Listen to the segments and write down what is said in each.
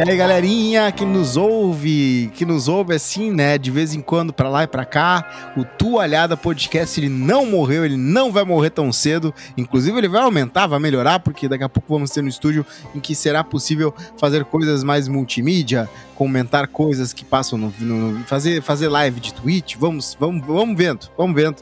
E aí, galerinha que nos ouve, que nos ouve assim, né, de vez em quando pra lá e pra cá, o Toalhada Podcast, ele não morreu, ele não vai morrer tão cedo, inclusive ele vai aumentar, vai melhorar, porque daqui a pouco vamos ter um estúdio em que será possível fazer coisas mais multimídia, comentar coisas que passam no, no fazer, fazer live de Twitch, vamos, vamos, vamos vendo, vamos vendo.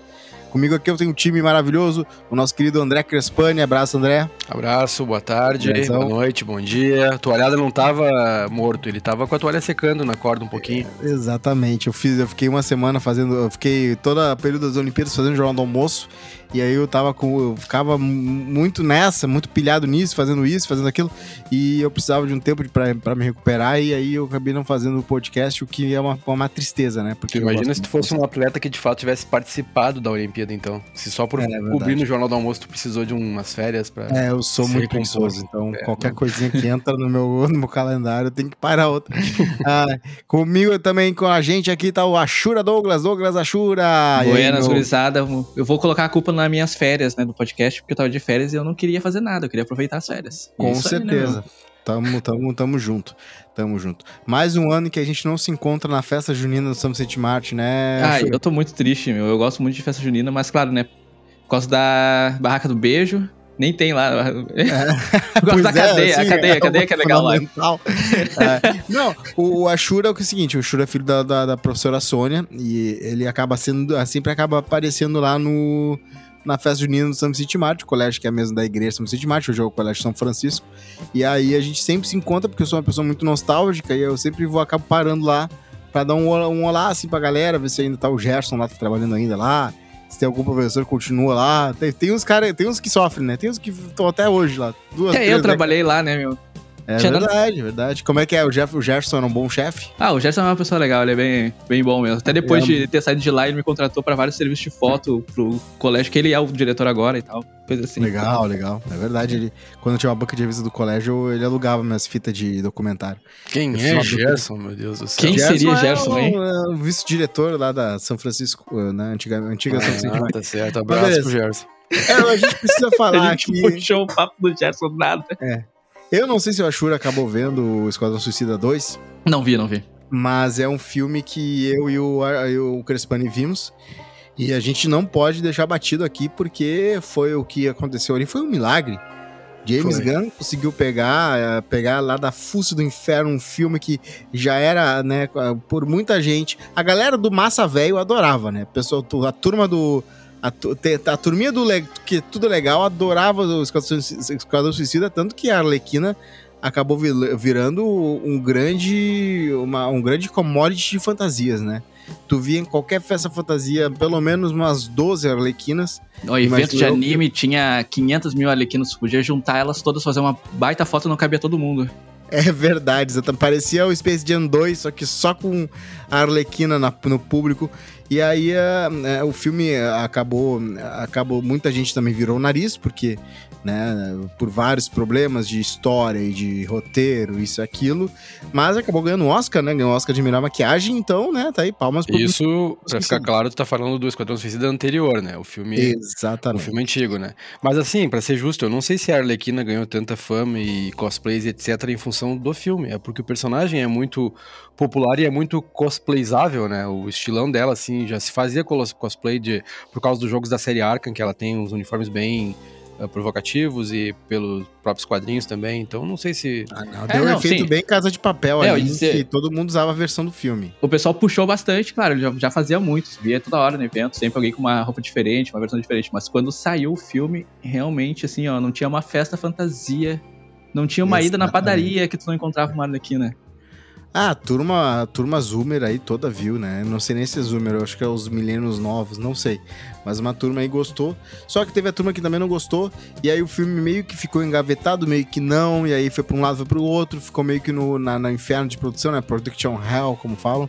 Comigo aqui eu tenho um time maravilhoso, o nosso querido André Crespani. Abraço, André. Abraço, boa tarde, Abração. boa noite, bom dia. A toalhada não tava morto, ele tava com a toalha secando na corda um pouquinho. É, exatamente. Eu fiz, eu fiquei uma semana fazendo, eu fiquei toda a período das Olimpíadas fazendo jornal do almoço e aí eu tava com. Eu ficava muito nessa, muito pilhado nisso, fazendo isso, fazendo aquilo. E eu precisava de um tempo para me recuperar. E aí eu acabei não fazendo o podcast, o que é uma, uma tristeza, né? Porque imagina se tu fosse um atleta que de fato tivesse participado da Olimpíada, então. Se só por é, é cobrir no Jornal do Almoço tu precisou de umas férias para. É, eu sou muito preguiçoso. Então é, qualquer não... coisinha que entra no meu, no meu calendário, eu tenho que parar outra. ah, comigo também, com a gente aqui tá o Ashura Douglas, Douglas Ashura. Buenas, gurizada. Eu vou colocar a culpa nas minhas férias, né, do podcast, porque eu tava de férias e eu não queria fazer nada, eu queria aproveitar as férias. Com Isso certeza. Aí, né, tamo, tamo, tamo junto. Tamo junto. Mais um ano que a gente não se encontra na festa junina do São Vicente Marte, né? Ah, eu tô muito triste, meu. Eu gosto muito de festa junina, mas claro, né? Por causa da barraca do beijo, nem tem lá. É. Gosto da cadeia, é, assim, a cadeia, a cadeia é que é legal lá. É. Não, o, o Ashura é o seguinte, o Ashura é filho da, da, da, professora Sônia e ele acaba sendo, sempre acaba aparecendo lá no na festa junina do São Vicente Marte, o colégio que é mesmo da igreja São Vicente Marte, hoje é o colégio São Francisco. E aí a gente sempre se encontra, porque eu sou uma pessoa muito nostálgica e eu sempre vou acabo parando lá para dar um, um olá assim pra galera, ver se ainda tá o Gerson lá, tá trabalhando ainda lá. Se tem algum professor que continua lá. Tem, tem uns cara, tem uns que sofrem, né? Tem uns que estão até hoje lá. Duas, é, eu trabalhei lá, né, meu? É verdade, verdade. Como é que é? O, Jeff, o Gerson era um bom chefe? Ah, o Gerson é uma pessoa legal, ele é bem, bem bom mesmo. Até depois é. de ter saído de lá, ele me contratou para vários serviços de foto pro colégio, que ele é o diretor agora e tal. Coisa assim. Legal, legal. É verdade, ele, quando tinha uma banca de revista do colégio, ele alugava minhas fitas de documentário. Quem é Gerson, meu Deus do céu? Quem Gerson seria Gerson, é hein? É o vice-diretor lá da São Francisco, né? Antiga, antiga ah, São Francisco. Tá certo, abraço pro Gerson. É, a gente precisa falar a gente que... puxou o papo do Gerson nada. É. Eu não sei se o Ashura acabou vendo o Esquadrão Suicida 2. Não vi, não vi. Mas é um filme que eu e o, eu, o Crespani vimos. E a gente não pode deixar batido aqui, porque foi o que aconteceu ali. Foi um milagre. James foi. Gunn conseguiu pegar, eh, pegar lá da fuça do inferno um filme que já era, né, por muita gente. A galera do Massa Velho adorava, né? Pessoal, a turma do a, a turminha do que tudo legal adorava o Esquadrão Suicida, tanto que a Arlequina acabou virando um grande, uma, um grande commodity de fantasias, né? Tu via em qualquer festa fantasia pelo menos umas 12 arlequinas. No evento de anime tinha 500 mil arlequinas, podia juntar elas todas, fazer uma baita foto não cabia todo mundo. É verdade, exatamente. Parecia o Space Jam 2, só que só com a Arlequina na, no público. E aí é, o filme acabou, acabou. Muita gente também virou o nariz, porque né? Por vários problemas de história e de roteiro, isso e aquilo. Mas acabou ganhando um Oscar, né? Ganhou um Oscar de melhor maquiagem, então, né? Tá aí, palmas pro Isso, pra ficar claro, tu tá falando do Esquadrão Suicida anterior, né? O filme. Exatamente. O filme antigo, né? Mas assim, para ser justo, eu não sei se a Arlequina ganhou tanta fama e cosplays etc. em função do filme. É porque o personagem é muito popular e é muito cosplayzável, né? O estilão dela, assim, já se fazia cosplay de, por causa dos jogos da série Arkham, que ela tem uns uniformes bem provocativos e pelos próprios quadrinhos também, então não sei se... Ah, não, deu é, não, efeito sim. bem Casa de Papel é, ali, disse... que todo mundo usava a versão do filme. O pessoal puxou bastante, claro, já, já fazia muito, via toda hora no evento, sempre alguém com uma roupa diferente, uma versão diferente, mas quando saiu o filme, realmente, assim, ó, não tinha uma festa fantasia, não tinha uma Exatamente. ida na padaria que tu não encontrava uma Arlequina. Ah, a turma, a turma Zoomer aí toda viu, né? Não sei nem se é Zoomer, eu acho que é os milênios novos, não sei. Mas uma turma aí gostou. Só que teve a turma que também não gostou. E aí o filme meio que ficou engavetado, meio que não. E aí foi pra um lado, foi pro outro. Ficou meio que no na, na inferno de produção, né? Production Hell, como falam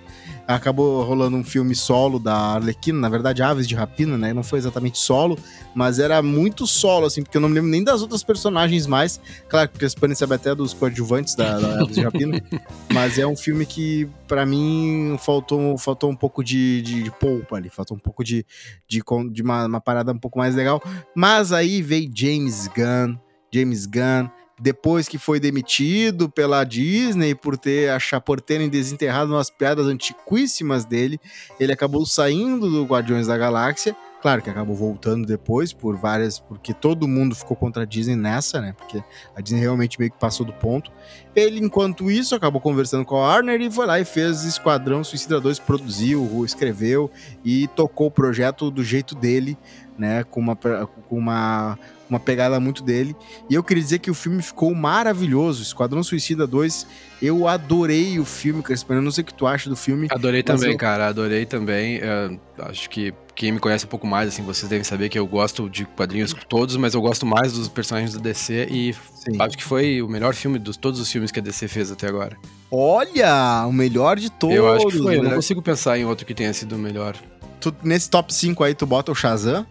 acabou rolando um filme solo da Arlequina, na verdade Aves de Rapina, né? Não foi exatamente solo, mas era muito solo, assim, porque eu não me lembro nem das outras personagens mais. Claro que o Crespani sabe até dos coadjuvantes da, da Aves de Rapina, mas é um filme que, para mim, faltou, faltou um pouco de, de, de, polpa ali, faltou um pouco de, de, de uma, uma parada um pouco mais legal. Mas aí veio James Gunn, James Gunn, depois que foi demitido pela Disney por ter achar por terem desenterrado umas piadas antiquíssimas dele, ele acabou saindo do Guardiões da Galáxia. Claro que acabou voltando depois por várias, porque todo mundo ficou contra a Disney nessa, né? Porque a Disney realmente meio que passou do ponto. Ele, enquanto isso, acabou conversando com a Warner e foi lá e fez Esquadrão Suicida 2, produziu, escreveu e tocou o projeto do jeito dele, né? Com uma, com uma uma pegada muito dele. E eu queria dizer que o filme ficou maravilhoso. Esquadrão Suicida 2, eu adorei o filme, Crespo. Eu não sei o que tu acha do filme. Adorei também, eu... cara. Adorei também. Eu acho que quem me conhece um pouco mais, assim, vocês devem saber que eu gosto de quadrinhos todos, mas eu gosto mais dos personagens do DC e Sim. acho que foi o melhor filme dos todos os filmes que a DC fez até agora. Olha, o melhor de todos. Eu acho que foi. Né? Eu não né? consigo pensar em outro que tenha sido o melhor. Tu, nesse top 5 aí, tu bota o Shazam?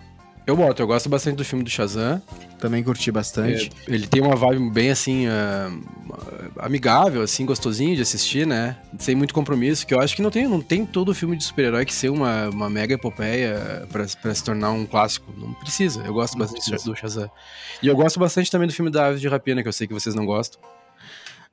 Eu boto, eu gosto bastante do filme do Shazam. Também curti bastante. É, ele tem uma vibe bem assim, uh, amigável, assim, gostosinho de assistir, né? Sem muito compromisso, que eu acho que não tem, não tem todo filme de super-herói que ser uma, uma mega epopeia pra, pra se tornar um clássico. Não precisa. Eu gosto bastante do Shazam. E eu gosto bastante também do filme da Aves de Rapina, que eu sei que vocês não gostam.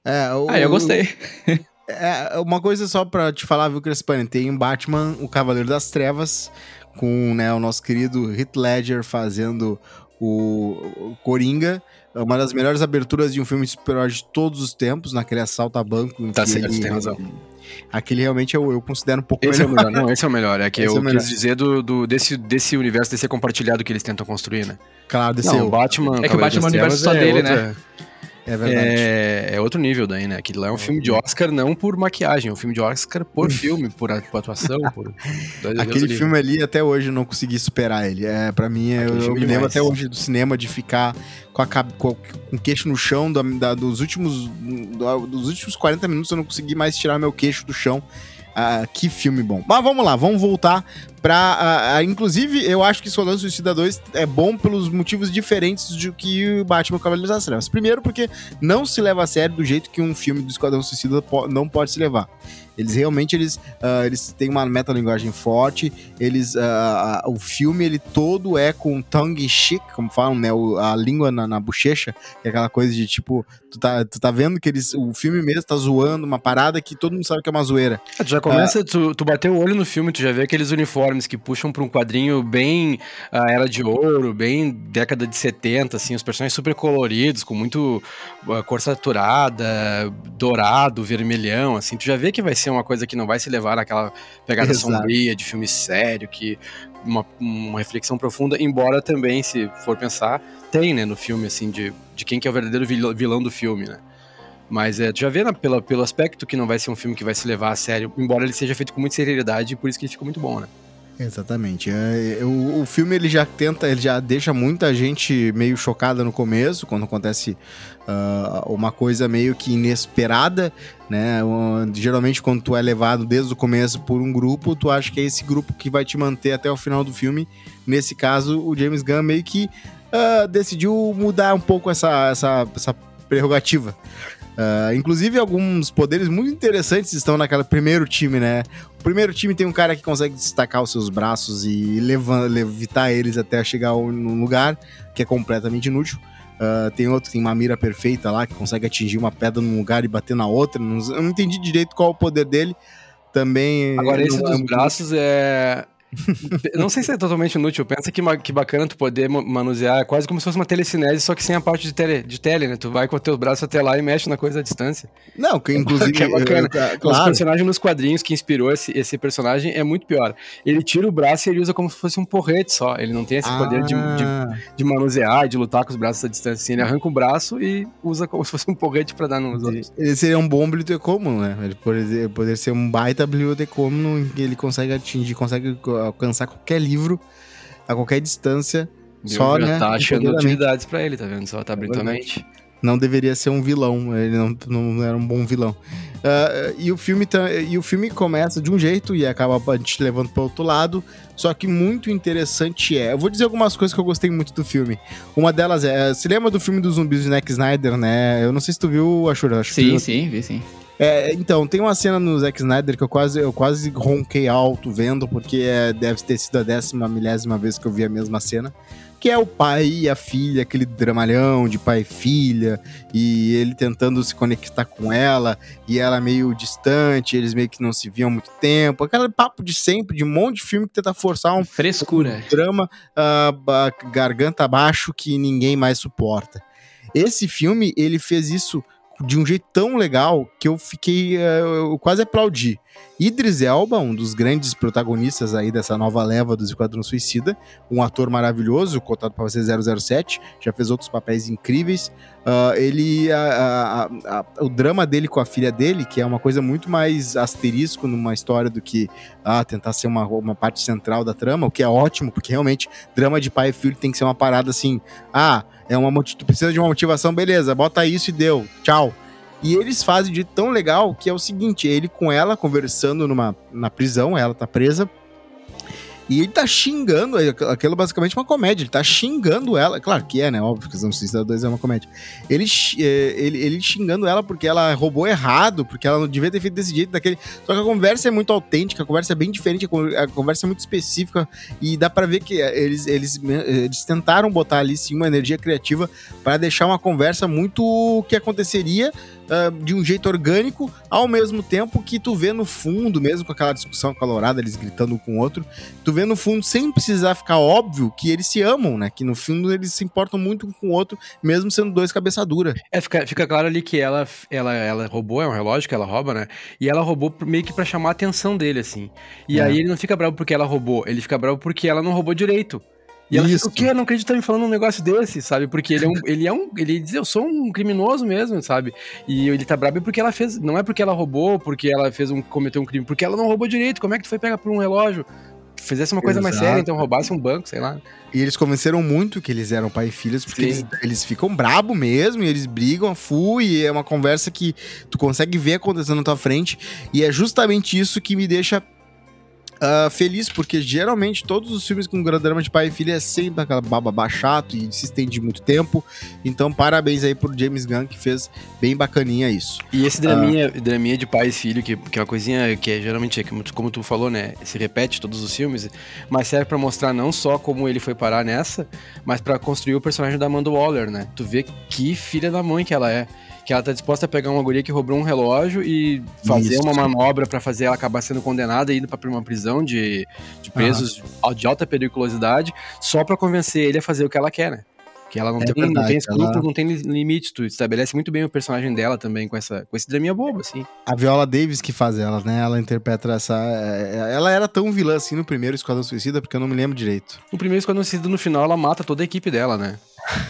É, o... Ah, eu gostei. É, uma coisa só pra te falar, viu, Crespani? Tem Batman, o Cavaleiro das Trevas, com né, o nosso querido Heath Ledger fazendo o, Coringa. É uma das melhores aberturas de um filme de super-herói de todos os tempos, naquele assalto a banco. Tá certo, ele, tem razão. Aquele realmente eu, eu considero um pouco esse melhor. É o melhor. Não, esse é o melhor. É que esse eu é quis dizer do, do, desse, desse universo, desse compartilhado que eles tentam construir, né? Claro, desse Não, o Batman. É que o Batman é o universo só é dele, outra, né? É verdade. É, é, outro nível daí, né? Aquilo lá é um filme de Oscar não por maquiagem, é um filme de Oscar por filme, por, atuação. Por... Aquele filme ali, até hoje, eu não consegui superar ele. É, pra mim, eu, eu me lembro até hoje do cinema de ficar com, a, com, com o queixo no chão da, da, dos, últimos, dos últimos 40 minutos, eu não consegui mais tirar meu queixo do chão. Ah, que filme bom. Mas vamos lá, vamos voltar pra. Uh, uh, inclusive, eu acho que Esquadrão Suicida 2 é bom pelos motivos diferentes do que o Batman Cavaleiro das Trevas. Primeiro, porque não se leva a sério do jeito que um filme do Esquadrão Suicida não pode se levar. Eles realmente eles, uh, eles têm uma metalinguagem forte. Eles, uh, o filme ele todo é com tongue chic, como falam, né? O, a língua na, na, bochecha, que é aquela coisa de tipo, tu tá, tu tá vendo que eles, o filme mesmo tá zoando uma parada que todo mundo sabe que é uma zoeira. Ah, tu já começa, uh, tu, tu bateu o olho no filme, tu já vê aqueles uniformes que puxam pra um quadrinho bem a era de ouro, bem década de 70, assim, os personagens super coloridos, com muito cor saturada, dourado, vermelhão, assim, tu já vê que vai ser ser uma coisa que não vai se levar àquela pegada Exato. sombria de filme sério, que uma, uma reflexão profunda, embora também, se for pensar, tem, né, no filme, assim, de, de quem que é o verdadeiro vilão do filme, né. Mas é, tu já vê né, pela, pelo aspecto que não vai ser um filme que vai se levar a sério, embora ele seja feito com muita seriedade, e por isso que ele ficou muito bom, né. Exatamente. É, o, o, filme ele já tenta, ele já deixa muita gente meio chocada no começo, quando acontece uh, uma coisa meio que inesperada, né? Geralmente quando tu é levado desde o começo por um grupo, tu acha que é esse grupo que vai te manter até o final do filme. Nesse caso, o James Gunn meio que uh, decidiu mudar um pouco essa, essa, essa prerrogativa. Uh, inclusive, alguns poderes muito interessantes estão naquele primeiro time, né? O primeiro time tem um cara que consegue destacar os seus braços e levar, levitar eles até chegar num lugar que é completamente inútil. Uh, tem outro que tem uma mira perfeita lá, que consegue atingir uma pedra num lugar e bater na outra. Não, eu não entendi direito qual é o poder dele. Também. Agora, esse dos braços é, não sei se é totalmente inútil. Pensa que, que bacana tu poder manusear. É quase como se fosse uma telecinese, só que sem a parte de tele, de tele, né? Tu vai com o teu braço até lá e mexe na coisa à distância. Não, que inclusive. que é bacana. Eu, claro. Os personagens nos quadrinhos que inspirou esse, esse personagem é muito pior. Ele tira o braço e ele usa como se fosse um porrete só. Ele não tem esse ah. poder de, de, ah. de, manusear, de lutar com os braços à distância. Assim, ele arranca o braço e usa como se fosse um porrete pra dar nos outros. Ele seria um bom bibliotecomo, né? Ele poderia, poderia ser um baita bibliotecomo que ele consegue atingir, consegue alcançar qualquer livro, a qualquer distância. Meu, só, já né, tá achando utilidades para ele, tá vendo? Só tá abrindo a mente. Não deveria ser um vilão, ele não, não era um bom vilão. Uh, e, o filme e o filme começa de um jeito e acaba a gente levando para outro lado. Só que muito interessante é. Eu vou dizer algumas coisas que eu gostei muito do filme. Uma delas é. Se lembra do filme dos zumbis de Zack Snyder, né? Eu não sei se tu viu, Ashura. Acho sim, sim, vi sim. É, então, tem uma cena no Zack Snyder que eu quase, eu quase ronquei alto vendo, porque é, deve ter sido a décima, milésima vez que eu vi a mesma cena. Que é o pai e a filha, aquele dramalhão de pai e filha, e ele tentando se conectar com ela, e ela meio distante, eles meio que não se viam há muito tempo. Aquele papo de sempre, de um monte de filme que tenta forçar um Frescura. drama uh, garganta abaixo que ninguém mais suporta. Esse filme, ele fez isso de um jeito tão legal que eu fiquei. Uh, eu quase aplaudi. Idris Elba, um dos grandes protagonistas aí dessa nova leva do Esquadrão Suicida, um ator maravilhoso, cotado para ser 007, já fez outros papéis incríveis. Uh, ele, a, a, a, o drama dele com a filha dele, que é uma coisa muito mais asterisco numa história do que ah, tentar ser uma, uma parte central da trama, o que é ótimo, porque realmente drama de pai e filho tem que ser uma parada assim, ah, é uma tu precisa de uma motivação, beleza, bota isso e deu, tchau. E eles fazem de tão legal que é o seguinte: ele com ela conversando numa, na prisão, ela tá presa, e ele tá xingando, aquilo é basicamente uma comédia, ele tá xingando ela, claro que é, né, óbvio que Suicida 2 é uma comédia. Ele, é, ele, ele xingando ela porque ela roubou errado, porque ela não devia ter feito desse jeito, daquele... Só que a conversa é muito autêntica, a conversa é bem diferente, a conversa é muito específica, e dá para ver que eles, eles, eles tentaram botar ali, sim, uma energia criativa para deixar uma conversa muito que aconteceria uh, de um jeito orgânico, ao mesmo tempo que tu vê no fundo, mesmo com aquela discussão calorada, eles gritando um com o outro, tu vê no fundo, sem precisar ficar óbvio, que eles se amam, né? Que no fundo eles se importam muito um com o outro, mesmo sendo dois cabeça dura. É, fica, fica claro ali que ela, ela, ela roubou, é um relógio que ela rouba, né? E ela roubou meio que para chamar a atenção dele, assim. E é. aí ele não fica bravo porque ela roubou, ele fica bravo porque ela não roubou direito. E ela Isso. fica, o quê? Eu não acredito me falando um negócio desse, sabe? Porque ele é um. ele é um. Ele diz, eu sou um criminoso mesmo, sabe? E ele tá brabo porque ela fez. Não é porque ela roubou, porque ela fez um. cometeu um crime, porque ela não roubou direito. Como é que tu foi pegar por um relógio? Fizesse uma coisa Exato. mais séria, então roubasse um banco, sei lá. E eles convenceram muito que eles eram pai e filhos, porque eles, eles, ficam brabo mesmo, e eles brigam a fu, e é uma conversa que tu consegue ver acontecendo na tua frente. E é justamente isso que me deixa Uh, feliz, porque geralmente todos os filmes com drama de pai e filha é sempre aquela baba chato e se estende muito tempo. Então, parabéns aí pro James Gunn que fez bem bacaninha isso. E esse draminha, uh, draminha de pai e filho, que, que é uma coisinha que é, geralmente, como tu falou, né? Se repete todos os filmes, mas serve para mostrar não só como ele foi parar nessa, mas para construir o personagem da Amanda Waller, né? Tu vê que filha da mãe que ela é que ela tá disposta a pegar uma guria que roubou um relógio e fazer Isso. uma manobra para fazer ela acabar sendo condenada e indo pra uma prisão de, de presos uhum. de alta periculosidade, só para convencer ele a fazer o que ela quer, né? Que ela não, é tem, verdade, não tem escrúpulos, ela... não tem limite, tu estabelece muito bem o personagem dela também com, essa, com esse draminha bobo, assim. A Viola Davis que faz ela, né? Ela interpreta essa. É, ela era tão vilã assim no primeiro Esquadrão Suicida, porque eu não me lembro direito. No primeiro Esquadrão Suicida, no final, ela mata toda a equipe dela, né?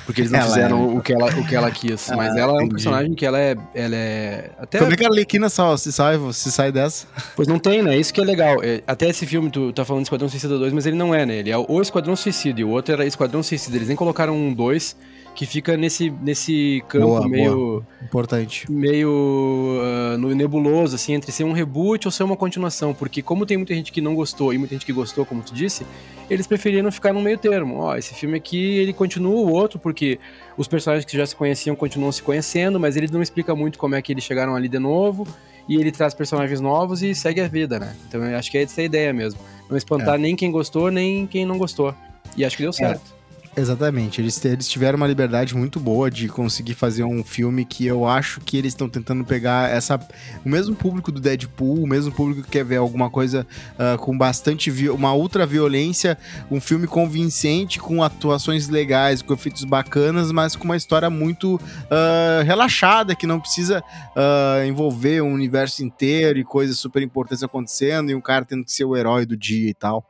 Porque eles não ela fizeram é... o, que ela, o que ela quis. Ah, mas ela entendi. é um personagem que ela é. Ela é até... Como é que a Arlequina só se sai, se sai dessa? Pois não tem, né? Isso que é legal. É, até esse filme, tu tá falando de Esquadrão Suicida 2, mas ele não é, né? Ele é o Esquadrão Suicida e o outro era Esquadrão Suicida. Eles nem colocaram um 2 que fica nesse, nesse campo boa, meio. Boa. Importante. Meio uh, no nebuloso, assim, entre ser um reboot ou ser uma continuação. Porque, como tem muita gente que não gostou e muita gente que gostou, como tu disse, eles preferiram ficar no meio termo. Ó, esse filme aqui, ele continua o outro, porque os personagens que já se conheciam continuam se conhecendo, mas ele não explica muito como é que eles chegaram ali de novo. E ele traz personagens novos e segue a vida, né? Então eu acho que é essa a ideia mesmo. Não espantar é. nem quem gostou, nem quem não gostou. E acho que deu é. certo. É. Exatamente, eles, eles tiveram uma liberdade muito boa de conseguir fazer um filme que eu acho que eles estão tentando pegar essa o mesmo público do Deadpool, o mesmo público que quer ver alguma coisa uh, com bastante uma ultra violência, um filme convincente com atuações legais, com efeitos bacanas, mas com uma história muito uh, relaxada que não precisa uh, envolver um universo inteiro e coisas super importantes acontecendo e um cara tendo que ser o herói do dia e tal.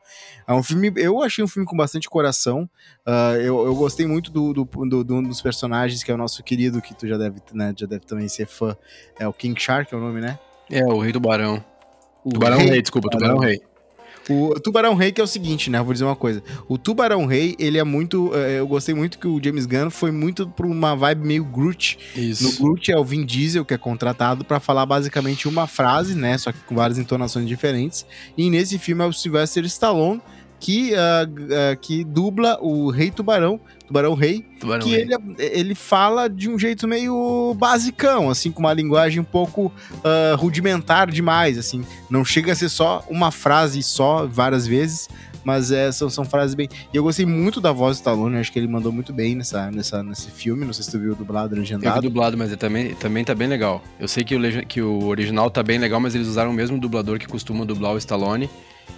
É um filme, eu achei um filme com bastante coração. Uh, eu, eu gostei muito do, do, do, do, um dos personagens, que é o nosso querido, que tu já deve, né, já deve também ser fã. É o King Shark, é o nome, né? É, o Rei do Barão. O Tubarão Rei, Rei desculpa, Tubarão Rei. O Tubarão Rei que é o seguinte, né? vou dizer uma coisa. O Tubarão Rei, ele é muito. Eh, eu gostei muito que o James Gunn foi muito pra uma vibe meio Groot. Isso. No Groot é o Vin Diesel que é contratado para falar basicamente uma frase, né? Só que com várias entonações diferentes. E nesse filme é o Sylvester Stallone que, uh, uh, que dubla o Rei Tubarão, Tubarão Rei, Tubarão que Rei. ele, ele fala de um jeito meio basicão, assim, com uma linguagem um pouco uh, rudimentar demais, assim. Não chega a ser só uma frase só, várias vezes, mas é, são, são frases bem... E eu gostei muito da voz do Stallone, acho que ele mandou muito bem nessa, nessa, nesse filme, não sei se tu viu dublado, Eu vi legendado. dublado, mas é também, também tá bem legal. Eu sei que o, que o original tá bem legal, mas eles usaram o mesmo dublador que costuma dublar o Stallone.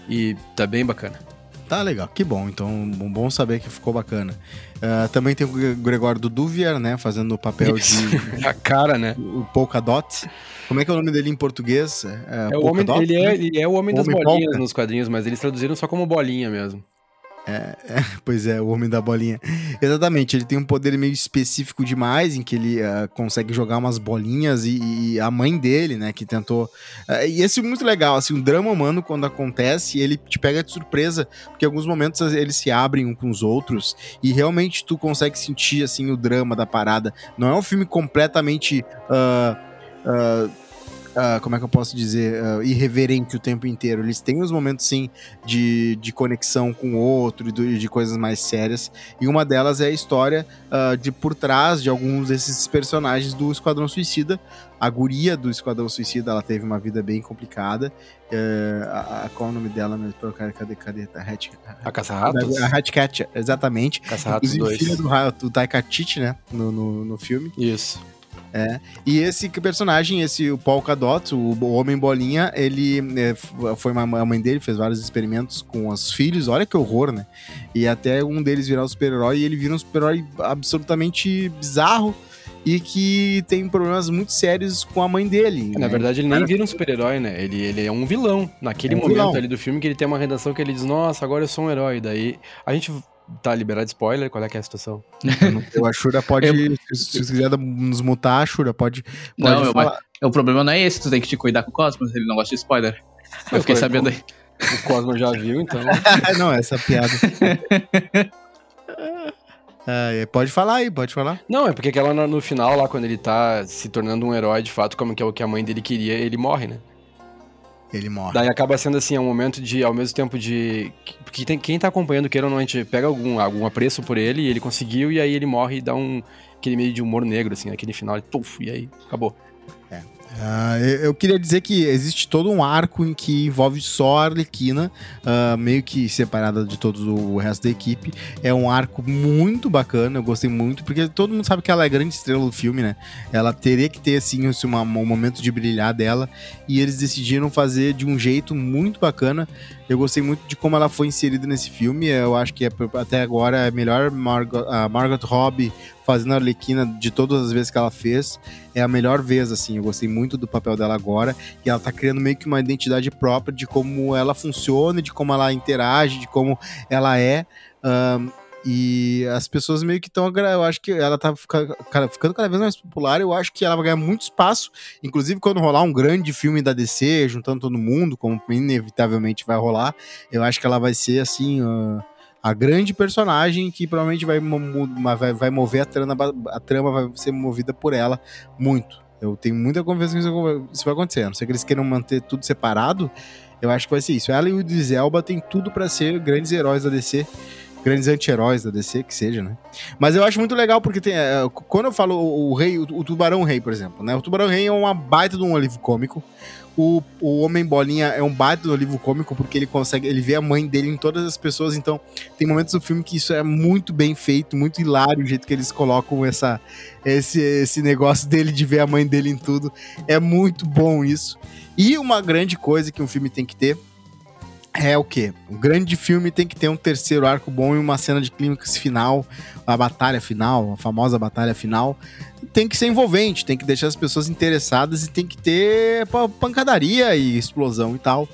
E tá bem bacana. Tá legal, que bom. Então, bom, saber que ficou bacana. Ah, também tem o Gre- Gregório Duduvier, né? Fazendo o papel Isso. de A cara, né? o Polka Dot. Como é que é o nome dele em português? É o Polka homem, Dot, ele, né? é, ele é o homem das Homem bolinhas polka. nos quadrinhos, mas eles traduziram só como bolinha mesmo. Pois é, o Homem da Bolinha. Exatamente, ele tem um poder meio específico demais, em que ele ah, consegue jogar umas bolinhas e, e a mãe dele, né, que tentou... ah, e esse é muito legal, assim, um drama humano, quando acontece, ele te pega de surpresa, porque em alguns momentos eles se abrem um com os outros, e realmente tu consegue sentir, assim, o drama da parada. Não é um filme completamente... ah, ah, como é que eu posso dizer, ah, irreverente o tempo inteiro. Eles têm os momentos, sim, de, de conexão com o outro e do- de coisas mais sérias. E uma delas é a história ah, de por trás de alguns desses personagens do Esquadrão Suicida. A guria do Esquadrão Suicida, ela teve uma vida bem complicada. Eh, a, a- qual é o nome dela? mesmo? Cadê, cadê, cadê? A Hat, A Caça-Ratos? a Hatcat, exatamente. Caça-Ratos Inclusive, 2. filha do, do Taika Waititi, né? No, no, no filme. Isso. E esse personagem, esse o Paul Cadot, o, Homem Bolinha, ele é, foi uma, a mãe dele, fez vários experimentos com os filhos, olha que horror, né? E até um deles virar um super-herói, e ele vira um super-herói absolutamente bizarro e que tem problemas muito sérios com a mãe dele. Na né? verdade, ele nem vira um super-herói, né? Ele, ele é um vilão. Naquele É um momento vilão. ali do filme que ele tem uma redação que ele diz, nossa, agora eu sou um herói. Daí a gente tá liberado de spoiler, qual é que é a situação? Eu, a Shura pode, Eu- se, quiser nos mutar, a Shura pode, pode Não, eu- falar. O problema não é esse, tu tem que te cuidar com o Cosmos, ele não gosta de spoiler. Eu fiquei Foi, sabendo aí. O Cosmo já viu, então. não, essa piada. Ah, é, pode falar aí, pode falar. Não, é porque aquela no no final, lá, quando ele tá se tornando um herói, de fato, como que é o que a mãe dele queria, ele morre, né? Ele morre. Daí acaba sendo assim, é um momento de, ao mesmo tempo de. Porque tem, quem tá acompanhando, queira ou não, a gente pega algum, algum apreço por ele, e ele conseguiu, e aí ele morre e dá um. aquele meio de humor negro, assim, aquele final, tuf, e aí acabou. Ah, eu, queria dizer que existe todo um arco em que envolve só a Arlequina, ah, meio que separada de todo o resto da equipe. É um arco muito bacana, eu gostei muito, porque todo mundo sabe que ela é a grande estrela do filme, né? Ela teria que ter, assim, uma- um momento de brilhar dela, e eles decidiram fazer de um jeito muito bacana. Eu gostei muito de como ela foi inserida nesse filme, eu acho que é, até agora é a melhor Margot, a Margot Robbie fazendo a Arlequina de todas as vezes que ela fez é a melhor vez, assim. Eu gostei muito do papel dela agora. E ela tá criando meio que uma identidade própria de como ela funciona, de como ela interage, de como ela é. Ahn, e as pessoas meio que estão. Eu acho que ela tá ficando cada vez mais popular. Eu acho que ela vai ganhar muito espaço. Inclusive, quando rolar um grande filme da DC, juntando todo mundo, como inevitavelmente vai rolar, eu acho que ela vai ser assim. ah, a grande personagem que provavelmente vai, vai, vai mover a trama, a trama vai ser movida por ela muito. Eu tenho muita confiança que isso vai- acontecer. A não ser que eles queiram manter tudo separado, eu acho que vai ser isso. Ela e o Idris Elba tem tudo pra ser grandes heróis da DC, grandes anti-heróis da DC, que seja, né? Mas eu acho muito legal porque tem, é, quando eu falo o, rei, o, Tubarão Rei, por exemplo, né? O Tubarão Rei é uma baita de um alívio cômico. O, o Homem Bolinha é um baita do alívio cômico porque ele consegue, ele vê a mãe dele em todas as pessoas, então tem momentos do filme que isso é muito bem feito, muito hilário o jeito que eles colocam essa, esse, esse negócio dele de ver a mãe dele em tudo. É muito bom isso. E uma grande coisa que um filme tem que ter é o quê? Um grande filme tem que ter um terceiro arco bom e uma cena de clímax final, a batalha final, a famosa batalha final. Tem que ser envolvente, tem que deixar as pessoas interessadas e tem que ter pa- pancadaria e explosão e tal.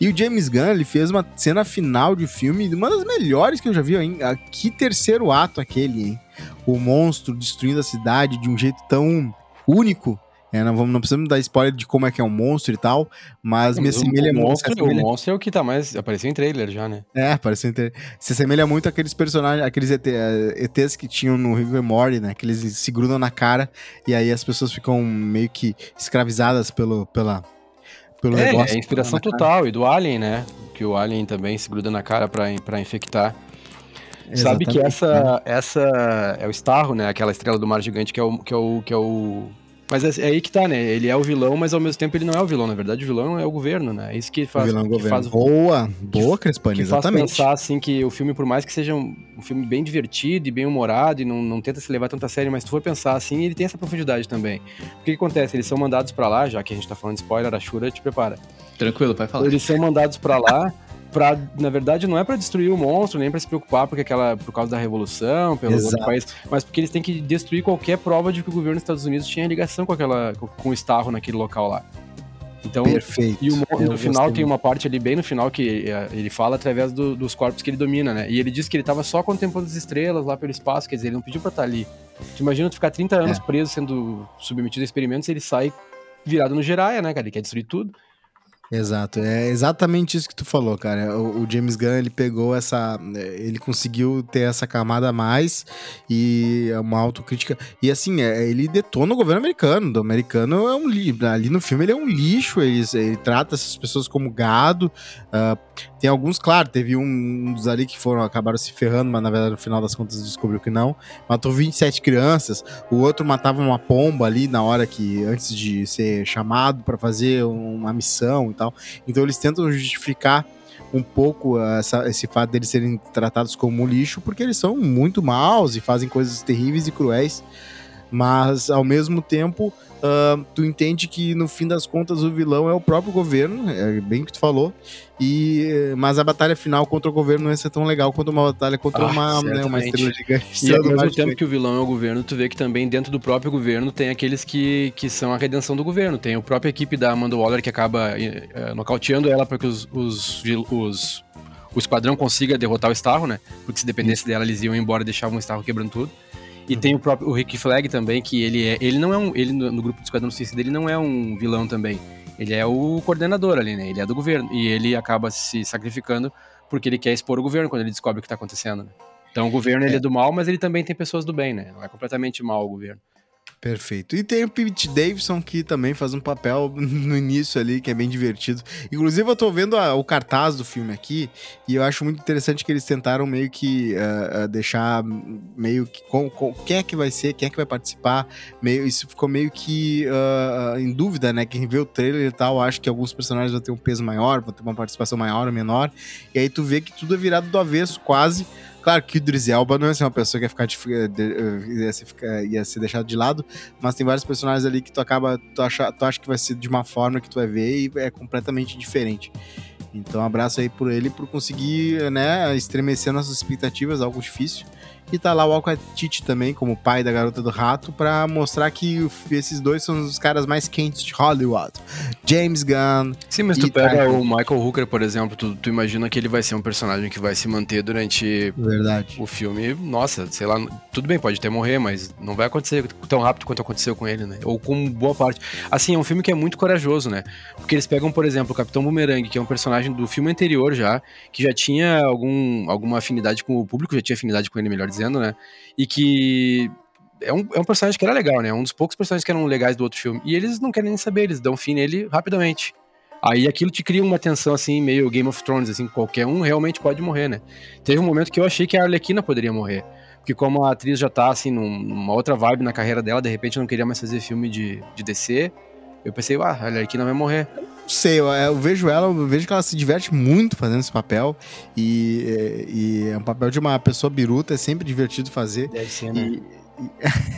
E o James Gunn, ele fez uma cena final de filme, uma das melhores que eu já vi, hein? Ah, Que terceiro ato aquele, hein? O monstro destruindo a cidade de um jeito tão único. É, não, vamos, não precisamos dar spoiler de como é que é um monstro e tal, mas me Mas assemelha o, muito. monstro, assemelha- o monstro é o que tá mais. Apareceu em trailer já, né? é, parece inter... Se assemelha muito àqueles personagens, aqueles ET, eh, ETs que tinham no and Morty, né? Que eles se grudam na cara e aí as pessoas ficam meio que escravizadas pelo, pela, pelo é, negócio. É inspiração total. E do Alien, né? Que o Alien também se gruda na cara pra, pra infectar. Exatamente, Sabe que essa, né? essa é o Starro, né? Aquela estrela do mar gigante que é o, que é o, que é o mas é, é, aí que tá, né? Ele é o vilão, mas ao mesmo tempo ele não é o vilão. Na verdade, o vilão é o governo, né? É isso que faz. O vilão é que faz boa, boa, Crespani, exatamente. Faz pensar, assim, que o filme, por mais que seja um, um, filme bem divertido e bem humorado e não, não tenta se levar tanto a sério, mas se tu for pensar assim, ele tem essa profundidade também. O que, que acontece? Eles são mandados para lá, já que a gente tá falando de spoiler, a Shura te prepara. Tranquilo, vai falar. Eles são mandados para lá. Pra, na verdade, não é para destruir o monstro, nem para se preocupar porque aquela, por causa da revolução, pelo outro país, mas porque eles têm que destruir qualquer prova de que o governo dos Estados Unidos tinha ligação com aquela com o Starro naquele local lá. Então, Perfeito. E o, no final tem uma parte ali, bem no final, que eh, ele fala através do, dos corpos que ele domina, né? E ele diz que ele tava só contemplando as estrelas lá pelo espaço, quer dizer, ele não pediu pra estar tá ali. Tu imagina tu ficar 30 anos é. preso, sendo submetido a experimentos, e ele sai virado no Jiraiya, né, cara? Ele quer destruir tudo. Exato, é exatamente isso que tu falou, cara. O, o, James Gunn ele pegou essa, ele conseguiu ter essa camada a mais e é uma autocrítica. E assim, é, ele detona o governo americano. O americano é um lixo. Ali no filme ele é um lixo. Ele, ele trata essas pessoas como gado. Uh, tem alguns, claro, teve um, dos ali que foram acabaram se ferrando, mas na verdade no final das contas descobriu que não. Matou 27 crianças. O outro matava uma pomba ali na hora que antes de ser chamado para fazer uma missão e tal. Então eles tentam justificar um pouco essa, esse fato deles serem tratados como lixo, porque eles são muito maus e fazem coisas terríveis e cruéis. Mas ao mesmo tempo, uh, tu entende que no fim das contas o vilão é o próprio governo, é bem o que tu falou, e, mas a batalha final contra o governo não ia ser tão legal quanto uma batalha contra ah, uma, né, uma estrela gigante. E ao mesmo tempo que o vilão é o governo, tu vê que também dentro do próprio governo tem aqueles que, que são a redenção do governo. Tem a própria equipe da Amanda Waller que acaba uh, nocauteando ela para que os, os, os, o esquadrão consiga derrotar o Starro, né? Porque se dependesse dela, eles iam embora e deixavam o Starro quebrando tudo. E uhum. tem o próprio o Rick Flag também, que ele é. Ele não é um. Ele no, no grupo do Esquadrão Suicida ele não é um vilão também. Ele é o coordenador ali, né? Ele é do governo. E ele acaba se sacrificando porque ele quer expor o governo quando ele descobre o que tá acontecendo, né? Então o governo é. ele é do mal, mas ele também tem pessoas do bem, né? Não é completamente mal o governo. Perfeito. E tem o Pete Davidson que também faz um papel no início ali que é bem divertido. Inclusive eu tô vendo a, o cartaz do filme aqui e eu acho muito interessante que eles tentaram meio que uh, uh, deixar meio que com, com, quem é que vai ser, quem é que vai participar. Meio isso ficou meio que uh, em dúvida, né? Quem vê o trailer e tal, acha que alguns personagens vão ter um peso maior, vão ter uma participação maior ou menor. E aí tu vê que tudo é virado do avesso quase Claro que o Idris Elba não é assim, uma pessoa que ia ficar, de, ia, ser, ia ser deixado de lado, mas tem vários personagens ali que tu acaba, tu acha, tu acha que vai ser de uma forma que tu vai ver e é completamente diferente. Então, um abraço aí por ele por conseguir, né, estremecer nossas expectativas, algo difícil. E tá lá o Alcatite também, como pai da garota do rato, para mostrar que esses dois são os caras mais quentes de Hollywood. James Gunn. Sim, mas tu pega o Michael Hooker, por exemplo, tu, tu, imagina que ele vai ser um personagem que vai se manter durante Verdade. o filme. Nossa, sei lá, tudo bem, pode até morrer, mas não vai acontecer tão rápido quanto aconteceu com ele, né? Ou com boa parte. Assim, é um filme que é muito corajoso, né? Porque eles pegam, por exemplo, o Capitão Boomerang, que é um personagem do filme anterior já, que já tinha algum, alguma afinidade com o público, já tinha afinidade com ele, melhor dizendo, né? E que é um, é um personagem que era legal, né? Um dos poucos personagens que eram legais do outro filme. E eles não querem nem saber, eles dão fim nele rapidamente. Aí aquilo te cria uma tensão, assim, meio Game of Thrones, assim, qualquer um realmente pode morrer, né? Teve um momento que eu achei que a Arlequina poderia morrer. Porque como a atriz já tá, assim, numa outra vibe na carreira dela, de repente não queria mais fazer filme de, de DC, eu pensei, ah, a Arlequina vai morrer sei, eu, eu, vejo ela, eu vejo que ela se diverte muito fazendo esse papel. E, é, e é um papel de uma pessoa biruta, é sempre divertido fazer. Deve ser, né? E,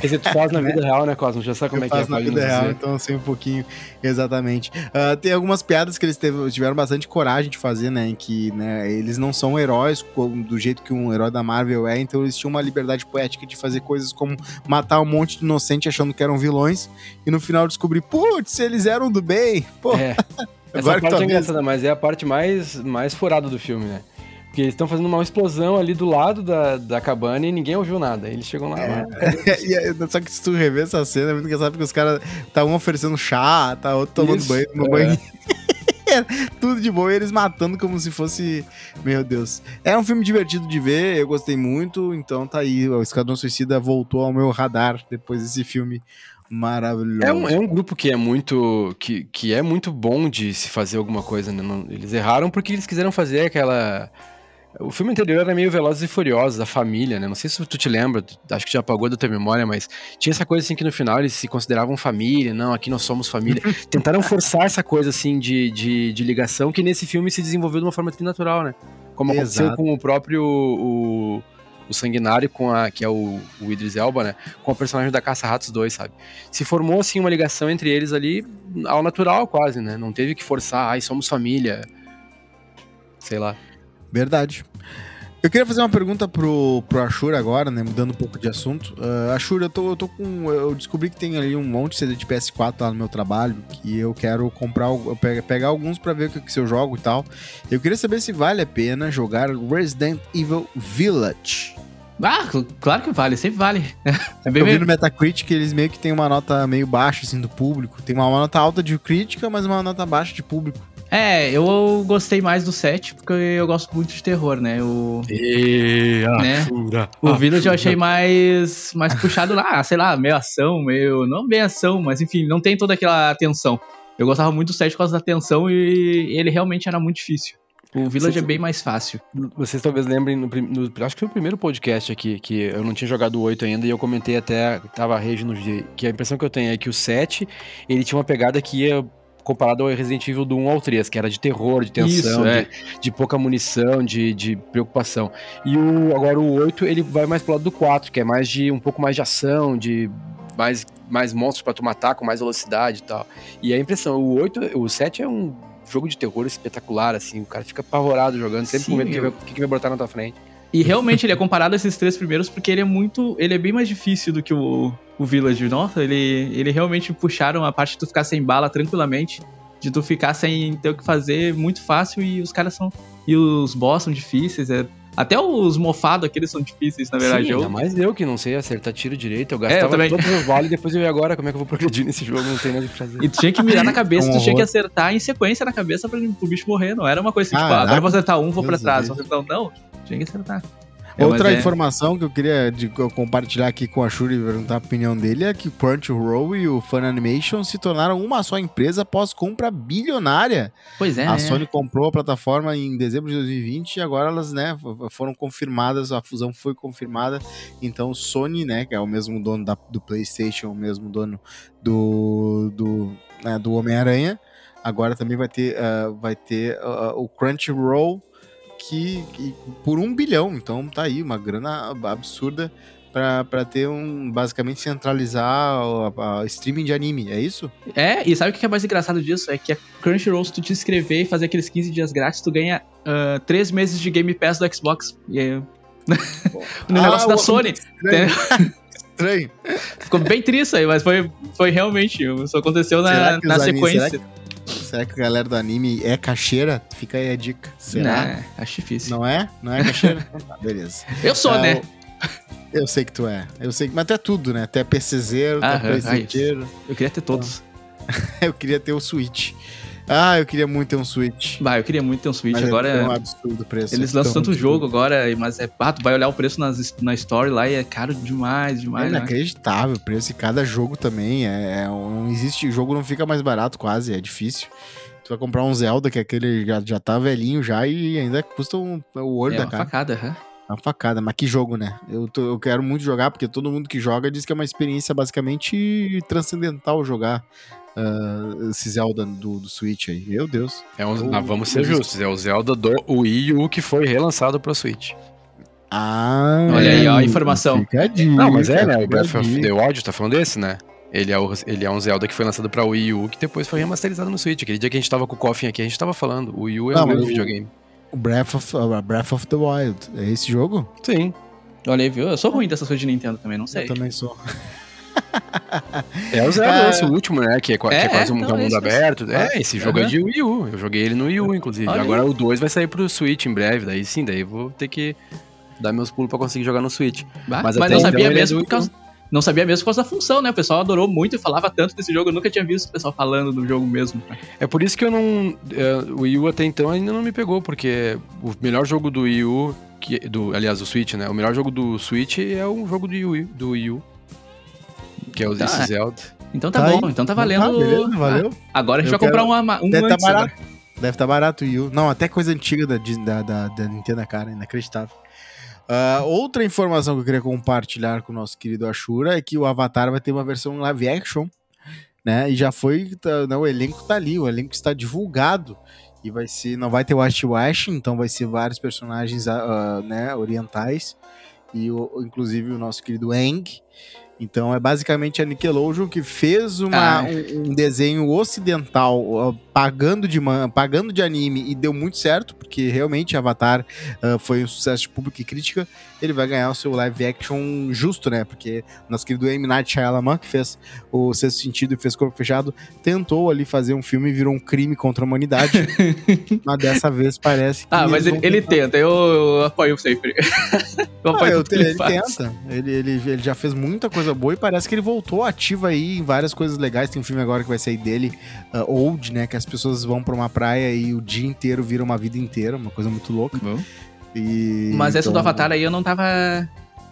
Quer dizer, tu faz na vida real, né, Cosmo? Já sabe como eu é que é. Faz na vida real, dizer. então sei um pouquinho, exatamente. Uh, tem algumas piadas que eles teve, tiveram bastante coragem de fazer, né, em que né, eles não são heróis do jeito que um herói da Marvel é, então eles tinham uma liberdade poética de fazer coisas como matar um monte de inocente achando que eram vilões, e no final descobrir, putz, eles eram do bem, pô. É. Essa parte é engraçada, mas é a parte mais, mais furada do filme, né? Porque eles estão fazendo uma explosão ali do lado da, da cabana e ninguém ouviu nada. Eles chegam lá. É. lá só que se tu rever essa cena, é muito engraçado porque os caras tá um oferecendo chá, tá outro tomando Isso, banho no é. banho. Tudo de boa, e eles matando como se fosse. Meu Deus. É um filme divertido de ver, eu gostei muito, então tá aí. O Esquadrão Suicida voltou ao meu radar depois desse filme Maravilhoso. É um, é um grupo que é muito que, que é muito bom de se fazer alguma coisa, né? Eles erraram porque eles quiseram fazer aquela o filme anterior era meio Velozes e Furiosos, da família, né? Não sei se tu te lembra, acho que já apagou da tua memória, mas tinha essa coisa assim que no final eles se consideravam família, não, aqui nós somos família. Tentaram forçar essa coisa assim de, de, de ligação que nesse filme se desenvolveu de uma forma natural, né? Como aconteceu Exato. com o próprio o, o Sanguinário, com a, que é o, o Idris Elba, né? Com o personagem da Caça-Ratos 2, sabe? Se formou assim uma ligação entre eles ali ao natural quase, né? Não teve que forçar, ai, somos família. Sei lá. Verdade. Eu queria fazer uma pergunta pro, pro Ashur agora, né? Mudando um pouco de assunto. Uh, Ashur, eu tô, eu tô com. Eu descobri que tem ali um monte de CD de PS4 lá no meu trabalho. Que eu quero comprar. eu pe- pegar alguns pra ver o que, que se eu jogo e tal. Eu queria saber se vale a pena jogar Resident Evil Village. Ah, cl- claro que vale, sempre vale. É bem Eu vi no Metacritic eles meio que tem uma nota meio baixa, assim, do público. Tem uma nota alta de crítica, mas uma nota baixa de público. É, eu gostei mais do 7 porque eu gosto muito de terror, né? O, E Né? O Village eu achei mais, mais puxado lá, sei lá, meio ação, meio. Não bem ação, mas enfim, não tem toda aquela tensão. Eu gostava muito do 7 por causa da tensão e ele realmente era muito difícil. O Village Você- é bem mais fácil. Vocês talvez lembrem, no, no- acho que foi o primeiro podcast aqui, que eu não tinha jogado o 8 ainda, e eu comentei até, tava rege no dia, que a impressão que eu tenho é que o 7, ele tinha uma pegada que ia comparado ao Resident Evil do 1 ao 3, que era de terror, de tensão, Isso, é. de, de pouca munição, de, de preocupação. E o, agora o 8, ele vai mais pro lado do 4, que é mais de um pouco mais de ação, de mais, mais monstros pra tu matar com mais velocidade e tal. E a impressão, o 8, o 7 é um jogo de terror espetacular, assim, o cara fica apavorado jogando, sempre Sim, com medo do que, que, que vai botar na tua frente. E realmente ele é comparado a esses três primeiros porque ele é muito. Ele é bem mais difícil do que o, o Village. Nossa, ele, ele realmente puxaram a parte de tu ficar sem bala tranquilamente. De tu ficar sem ter o que fazer muito fácil e os caras são. E os boss são difíceis. é- até os mofados aqueles são difíceis, na verdade. Sim, eu, ainda mais eu que não sei acertar tiro direito. Eu É, eu gastava também. todos os vales e depois eu ia agora como é que eu vou progredir nesse jogo, não tem nada o que fazer. E tu tinha que mirar na cabeça, É um tu tinha que acertar em sequência na cabeça pra, pro bicho morrer. Não era uma coisa assim, tipo, ah, agora eu vou acertar um, vou pra Deus trás. do Vou acertar um. Não, tinha que acertar. É, Outra é- informação que eu queria de- eu compartilhar aqui com a Shuri e perguntar a opinião dele é que o Crunchyroll e o Fun Animation se tornaram uma só empresa após compra bilionária. Pois é, a né? Sony comprou a plataforma em dezembro de 2020 e agora elas, né, foram confirmadas, a fusão foi confirmada. Então, Sony, né, que é o mesmo dono da- do PlayStation, o mesmo dono do do, né, do Homem-Aranha, agora também vai ter, ah, vai ter ah, o Crunchyroll que, que por um bilhão. Então, tá aí uma grana absurda para ter um basicamente centralizar o streaming de anime, é isso? É, e sabe o que é mais engraçado disso? É que a Crunchyroll, se tu te inscrever e fazer aqueles 15 dias grátis, tu ganha 3 meses de Game Pass do Xbox. E é... o negócio Ah, da o- Sony. Estranho. Estranho. Ficou bem triste aí, mas foi, foi realmente. Isso aconteceu na, na anime- sequência. Será que a galera do anime é cacheira? Fica aí a dica. Será? Né, acho difícil. Não é? Não é cacheira? Então tá, beleza. Eu sou, Ah, né? Eu sei que tu é. Eu sei que. Mas tu é tudo, né? Tu é PCzeiro, tu é. Eu queria ter todos. Eu queria ter o Switch. Ah, eu queria muito ter um Switch. Bah, eu queria muito ter um Switch. Mas agora. é um absurdo o preço. Eles é lançam tanto absurdo. jogo agora, mas é. Ah, tu vai olhar o preço nas, na Story lá e é caro demais, É demais. né? inacreditável o preço. E cada jogo também. É, é não existe. O jogo não fica mais barato, quase. É difícil. Tu vai comprar um Zelda, que é aquele já, já tá velhinho já e ainda custa um, o olho É da uma cara. facada, aham. É uma facada, mas que jogo, né? Eu, tô- eu quero muito jogar, porque todo mundo que joga diz que é uma experiência basicamente transcendental jogar ah, esse Zelda do, do Switch aí. Meu Deus. É um, ah, vamos ser justos, é o Zelda do Wii U que foi relançado pro Switch. Ah, Olha aí, ó, a informação. Fica a dica, Não, mas é, né? O Breath of the Wild tá falando desse, né? Ele é, o, ele é um Zelda que foi lançado pra Wii U, que depois foi remasterizado no Switch. Aquele dia que a gente tava com o Coffin aqui, a gente tava falando. O Wii U é Não, o o- videogame. O Breath of, uh, Breath of the Wild. É esse jogo? Sim. Olha aí, viu? Eu sou ruim dessas coisas de Nintendo também, não sei. Eu também sou. É o Zelda, Ah, esse último, né? Que é, que é é, quase um, então, é é mundo aberto. É, esse jogo é aham. de Wii U. Eu joguei ele no Wii U, inclusive. Olha Agora o 2 vai sair pro Switch em breve. Daí sim, daí vou ter que dar meus pulos pra conseguir jogar no Switch. Bah, Mas mas não então sabia é mesmo por causa. Não sabia mesmo por causa da função, né? O pessoal adorou muito e falava tanto desse jogo. Eu nunca tinha visto o pessoal falando do jogo mesmo. É por isso que eu não. é, o Wii U até então ainda não me pegou, porque o melhor jogo do Wii U, que, do, aliás, do Switch, né? O melhor jogo do Switch é um jogo do Wii, do Wii U. Que é o Tá, é. Zelda. Então tá, Tá bom, aí. então tá Então tá, valendo. beleza, valeu. Ah, agora a gente Eu vai comprar quero- um, ama- um Deve tá antes, né? barato. Deve estar barato o Yu. Não, até coisa antiga da, da, da, da Nintendo, cara, inacreditável. Ah, outra informação que eu queria compartilhar com o nosso querido Ashura é que o Avatar vai ter uma versão live action, né? E já foi, tá, né, o elenco tá ali, o elenco está divulgado. E vai ser, não vai ter Wash, então vai ser vários personagens ah, ah, né, orientais. E o, inclusive o nosso querido Aang. Então é basicamente a Nickelodeon que fez uma, Ah. um, um desenho ocidental pagando de, man- pagando de anime e deu muito certo, porque realmente Avatar ah, foi um sucesso de público e crítica. Ele vai ganhar o seu live action justo, né? Porque nosso querido M. Night Shyamalan, que fez o Sexto Sentido e fez Corpo Fechado, tentou ali fazer um filme e virou um crime contra a humanidade. mas dessa vez parece que. Ah, mas ele, ele tenta, eu, eu apoio sempre. eu Ah, apoio eu que te- ele, ele tenta. Ele, ele, ele já fez muita coisa boa e parece que ele voltou ativo aí em várias coisas legais. Tem um filme agora que vai sair dele, ah, Old, né? Que as pessoas vão pra uma praia e o dia inteiro vira uma vida inteira, uma coisa muito louca. E, Mas essa do então, Avatar aí eu não tava.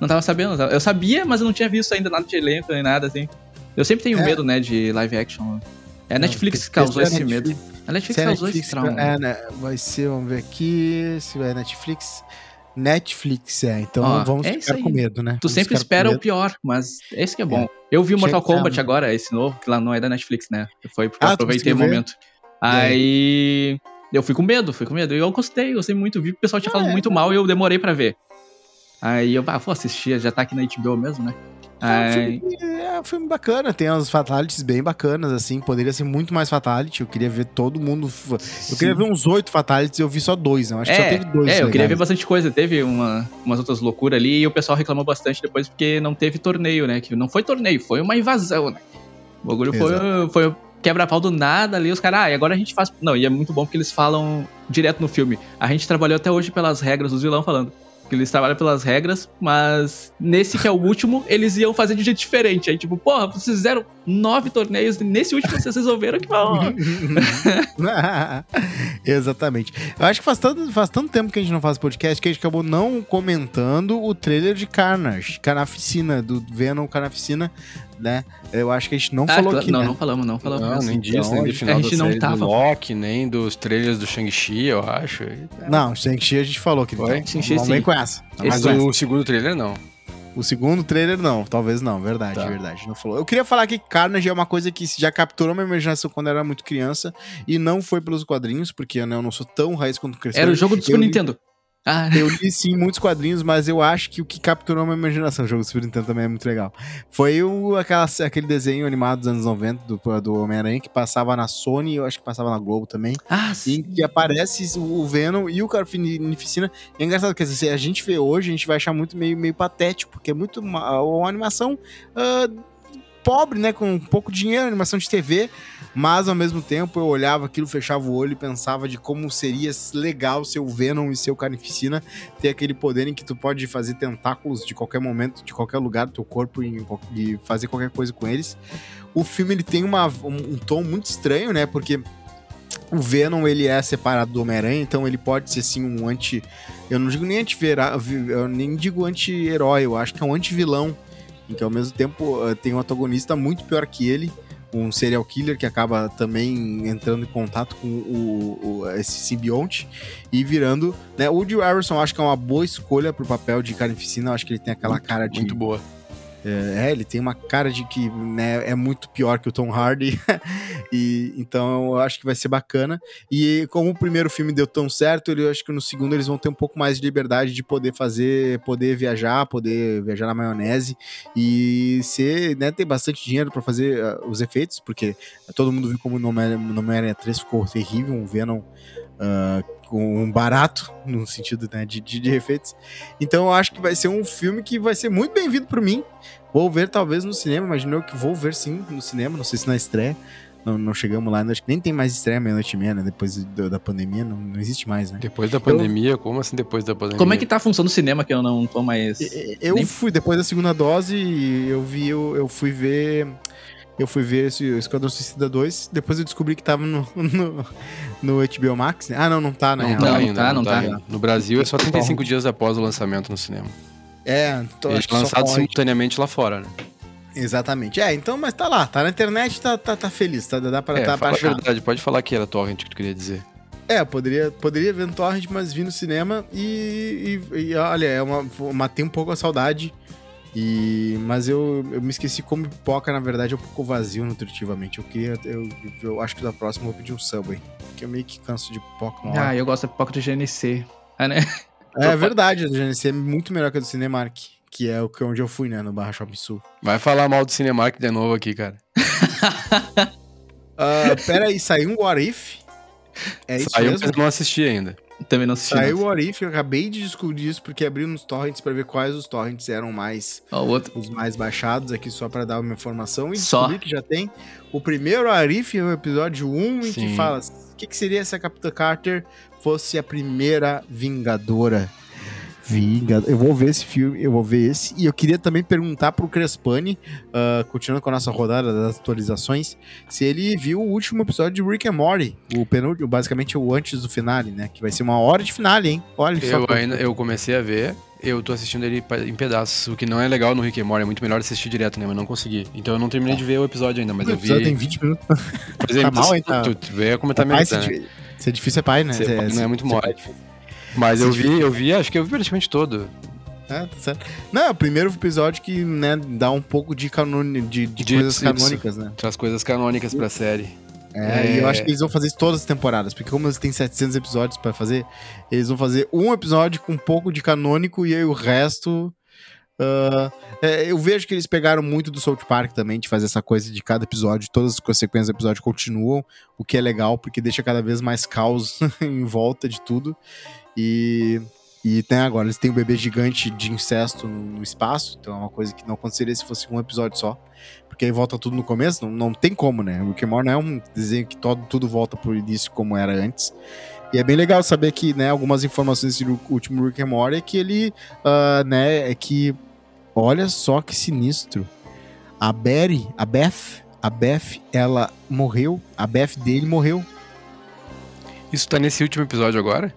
Não tava sabendo. Eu sabia, mas eu não tinha visto ainda nada de elenco nem nada assim. Eu sempre tenho É. medo, né, de live action. É a Não, Netflix que porque causou se é esse Netflix- medo. A Netflix é causou Netflix, esse trauma. é, né, vai ser, vamos ver aqui, se vai Netflix. Netflix, é. Então Ó, vamos é isso ficar com medo, né? Tu Vamos sempre espera o pior, mas esse que é bom. Eu vi o Mortal Kombat né? agora, esse novo, que lá não é da Netflix, né? Foi porque Ah, eu aproveitei o conseguiu ver? Aí eu fui com medo, fui com medo. Eu gostei, gostei muito. Vi que o pessoal tinha Ah, falado é. muito mal e eu demorei pra ver. Aí eu, ah, vou assistir, já tá aqui na HBO mesmo, né? É um, filme, é um filme bacana, tem uns fatalities bem bacanas, assim. Poderia ser muito mais fatality. Eu queria ver todo mundo. Eu queria ver uns oito fatalities e eu vi só dois. Eu acho que só É, teve dois. é, eu queria ver bastante coisa. Teve uma, umas outras loucuras ali e o pessoal reclamou bastante depois porque não teve torneio, né? Que não foi torneio, foi uma invasão, né? O bagulho foi, foi quebra-pau do nada ali. Os caras, ah, e agora a gente faz. Não, e é muito bom porque eles falam direto no filme. A gente trabalhou até hoje pelas regras, os vilão falando. Que eles trabalham pelas regras, mas nesse que é o último, eles iam fazer de jeito diferente. Aí, tipo, porra, vocês fizeram nove torneios, e nesse último vocês resolveram que bom. Exatamente. Eu acho que faz tanto, faz tanto tempo que a gente não faz podcast que a gente acabou não comentando o trailer de Carnage, Carnaficina, do Venom Carnaficina, né? Eu acho que a gente não Ah, falou cla- aqui, não, né? não falamos, não falamos. Não, nem disso, então, nem a do final gente da não série tava. do Loki, nem dos trailers do Shang-Chi, eu acho. Não, Shang-Chi a gente falou que Foi? Shang-Chi, não vem com essa. Mas com o segundo trailer, não. O segundo trailer, não. Talvez não. Verdade, Tá. verdade. Não falou. Eu queria falar que Carnage é uma coisa que já capturou minha imaginação quando eu era muito criança. E não foi pelos quadrinhos, porque né, eu não sou tão raiz quanto cresceu. Era o jogo do Super Eu Nintendo. Ah, Eu li sim muitos quadrinhos, mas eu acho que o que capturou minha imaginação, o jogo do Super Nintendo também é muito legal. Foi o, aquela, aquele desenho animado dos anos 90 do, do Homem-Aranha que passava na Sony, eu acho que passava na Globo também. ah em sim. que aparece o Venom e o Carnificina. É engraçado, quer dizer, se a gente vê hoje, a gente vai achar muito meio, meio patético, porque é muito uma, uma animação ah, pobre, né? Com pouco dinheiro, animação de TV, mas ao mesmo tempo eu olhava aquilo, fechava o olho e pensava de como seria legal seu Venom e seu Carnificina ter aquele poder em que tu pode fazer tentáculos de qualquer momento, de qualquer lugar do teu corpo e, fazer qualquer coisa com eles. O filme ele tem uma, um, um tom muito estranho, né? Porque o Venom, ele é separado do Homem-Aranha, então ele pode ser, sim, um anti... Eu não digo nem anti-herói, eu acho que é um anti-vilão. Em que, ao mesmo tempo, eh, tem um antagonista muito pior que ele, um serial killer que acaba também entrando em contato com o, o- esse simbionte e virando... Né? O Woody Harrison, acho que é uma boa escolha pro papel de Carnificina, acho que ele tem aquela cara de... Muito boa. É, ele tem uma cara de que né, é muito pior que o Tom Hardy. e então eu acho que vai ser bacana. E como o primeiro filme deu tão certo, eu acho que no segundo eles vão ter um pouco mais de liberdade de poder fazer, poder viajar, poder viajar na maionese e ser, né, ter bastante dinheiro para fazer ah, os efeitos, porque todo mundo viu como no Homem-Aranha 3 ficou terrível, um Venom com um barato, no sentido né, de, de, de efeitos. Então eu acho que vai ser um filme que vai ser muito bem-vindo por mim. Vou ver talvez no cinema, imagino eu que vou ver sim no cinema, não sei se na estreia. Não, não chegamos lá, acho que nem tem mais estreia meia-noite e meia, né? Depois do- da pandemia, não, não existe mais, né? Depois da pandemia, como assim depois da pandemia? Como é que tá a função do cinema que eu não tô mais. E- Eu Nem- fui, depois da segunda dose, eu vi, eu, eu fui ver. Eu fui ver esse Esquadrão Suicida 2, depois eu descobri que tava no, no, no HBO Max. né? Ah, não, não tá, na Não, real. tá Não, ainda, tá, não tá. ainda. No Brasil é só 35 dias após o lançamento no cinema. É, tô, Ele acho é que só lançado pode. simultaneamente lá fora, né? Exatamente. É, então, mas tá lá, tá na internet, tá, tá, tá feliz, tá, dá pra, É, tá fala a baixado. verdade, pode falar que era torrent que tu queria dizer. É, poderia, poderia ver no torrent, mas vi no cinema e, e- e, olha, é uma, matei um pouco a saudade. E, mas eu, eu me esqueci como pipoca, na verdade, é um pouco vazio nutritivamente. Eu queria, eu, eu acho que da próxima eu vou pedir um Subway, porque eu meio que canso de pipoca uma hora. Ah, eu gosto da pipoca do GNC. Ah, né? É verdade, a do GNC é muito melhor que a do Cinemark, que é o que onde eu fui, né, no Barra Shopping Sul. Vai falar mal do Cinemark de novo aqui, cara. Ah, pera aí, saiu um What If? É isso Saiu, mesmo? mas eu não assisti ainda. Também não assisti. Saiu o não. What If, eu acabei de descobrir isso porque abri nos torrents pra ver quais os torrents eram mais Ó, o outro. os mais baixados aqui só pra dar uma informação e Só. descobri que já tem o primeiro Arif, o episódio 1, em que Sim. fala o que, que seria se a Capitã Carter fosse a primeira Vingadora. Vingador. Eu vou ver esse filme, eu vou ver esse. E eu queria também perguntar pro Crespani, ah, continuando com a nossa rodada das atualizações, se ele viu o último episódio de Rick and Morty, o penúltimo, basicamente o antes do finale, né? Que vai ser uma hora de finale, hein? Olha. Eu ainda eu comecei a ver, eu tô assistindo ele em pedaços, o que não é legal no Rick and Morty, é muito melhor assistir direto, né? Mas não consegui. Então eu não terminei de ver o episódio ainda, mas o eu vi. episódio tem 20 minutos. Mas ele tá mal, tá? Tu, tu como tá meio. se, né? é difícil é pai, né? Ser Se pai não é muito se mole. Mas eu vi, eu vi, acho que eu vi praticamente todo. É, tá certo. Não, é o primeiro episódio que, né, dá um pouco de, canone, de, de De- coisas isso. canônicas, né? Traz coisas canônicas pra série. É, É. e eu acho que eles vão fazer isso todas as temporadas, porque como eles têm 700 episódios pra fazer, eles vão fazer um episódio com um pouco de canônico e aí o resto... ah, é, eu vejo que eles pegaram muito do South Park também, de fazer essa coisa de cada episódio, todas as consequências do episódio continuam, o que é legal, porque deixa cada vez mais caos em volta de tudo. E, e tem agora, eles têm um bebê gigante de incesto no, espaço, então é uma coisa que não aconteceria se fosse um episódio só. Porque aí volta tudo no começo, não, não tem como, né? O Rick and Morty não é um desenho que todo, tudo volta pro início como era antes. E é bem legal saber que, né, algumas informações desse último Rick and Morty é que ele, ah, né, é que, olha só que sinistro. A Betty, a Beth, a Beth, ela morreu, a Beth dele morreu. Isso tá nesse último episódio agora?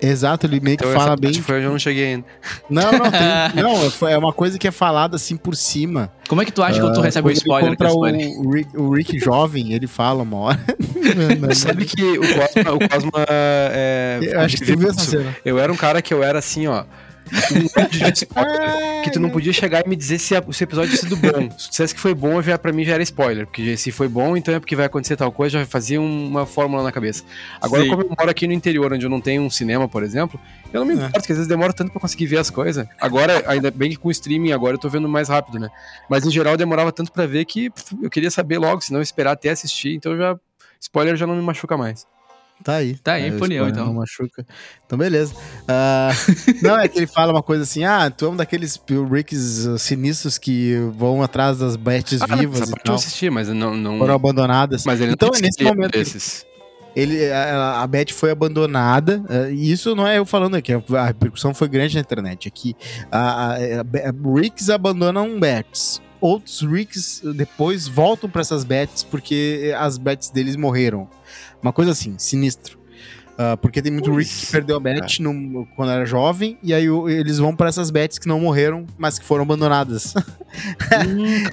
Exato, ele meio que Então essa fala bem. foi onde eu não cheguei ainda. Não, não, tem, não, foi- é uma coisa que é falada assim por cima. Como é que tu acha que tu Ah, recebe um quando ele spoiler, Caspani? o, o, Rick, o Rick jovem, ele fala uma hora. Sabe que o Cosma, o Cosma é. Eu acho que tu viu essa cena. Eu era um cara que eu era assim, ó. Spoiler, que tu não podia chegar e me dizer se, a- se o episódio tinha sido bom. Se tu dissesse que foi bom, já, pra mim já era spoiler. Porque se foi bom, então é porque vai acontecer tal coisa, já fazia uma fórmula na cabeça. Agora, Sim. como eu moro aqui no interior, onde eu não tenho um cinema, por exemplo, eu não me É. importo, porque às vezes demora tanto pra conseguir ver as coisas. Agora, ainda bem que com o streaming agora eu tô vendo mais rápido, né? Mas em geral demorava tanto pra ver que pff, eu queria saber logo, senão esperar até assistir, então já. Spoiler já não me machuca mais. Tá aí. Tá aí, É, então. Não machuca. Então, beleza. Ah, não, é que ele fala uma coisa assim: ah, tu é um daqueles Ricks uh, sinistros que vão atrás das Bets Ah, vivas essa e parte eu tal. assisti, mas não. não... Foram abandonadas. Mas ele então, não é tem nesse momento. desses. Ele, a, a Beth foi abandonada, eh, e isso não é eu falando aqui, a repercussão foi grande na internet. Aqui, a, a, a- Ricks abandonam Bets. Outros Ricks depois voltam para essas Bets porque as Bets deles morreram. Uma coisa assim, sinistro. Ah, porque tem muito Rick que perdeu a Bet no- quando era jovem, e aí o- eles vão para essas Bets que não morreram, mas que foram abandonadas. Hum,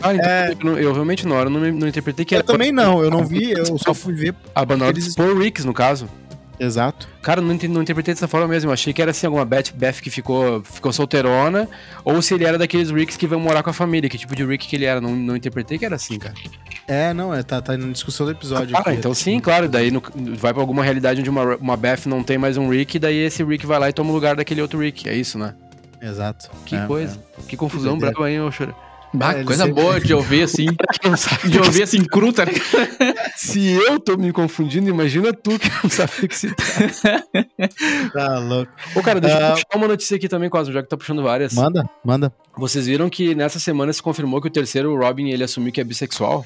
então eu, eu realmente na hora não, não interpretei que eu era também não, eu não vi, eu só fui ver. abandonado eles- por Ricks, no caso. Exato. Cara, não, não interpretei dessa forma mesmo. Eu achei que era assim, alguma Beth, Beth que ficou, ficou solteirona, ou se ele era daqueles Ricks que vão morar com a família, que tipo de Rick que ele era. Não, não interpretei que era assim, cara. É, não, é, tá, tá na discussão do episódio. Cara, aqui. então sim, claro. Daí no- vai pra alguma realidade onde uma, uma Beth não tem mais um Rick, e daí esse Rick vai lá e toma o lugar daquele outro Rick. É isso, né? Exato. Que É, coisa. Que confusão brava aí, ô choro. Bah, É, coisa sempre- boa de ouvir assim. Que De ouvir assim cru, tá ligado? Se eu tô me confundindo, imagina tu que não sabe o que se trata. Tá louco. Ô, cara, deixa eu Ah. puxar uma notícia aqui também, Cosmo, já que tá puxando várias. Manda, manda. Vocês viram que nessa semana se confirmou que o terceiro, o Robin, ele assumiu que é bissexual?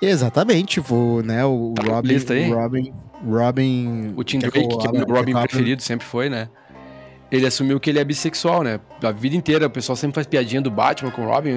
Exatamente, o, né, o Tá Robin, o Robin, Robin... O Tim Drake, que é o meu abra- Robin quer que eu abra- preferido, sempre foi, né? Ele assumiu que ele é bissexual, né? A vida inteira o pessoal sempre faz piadinha do Batman com o Robin.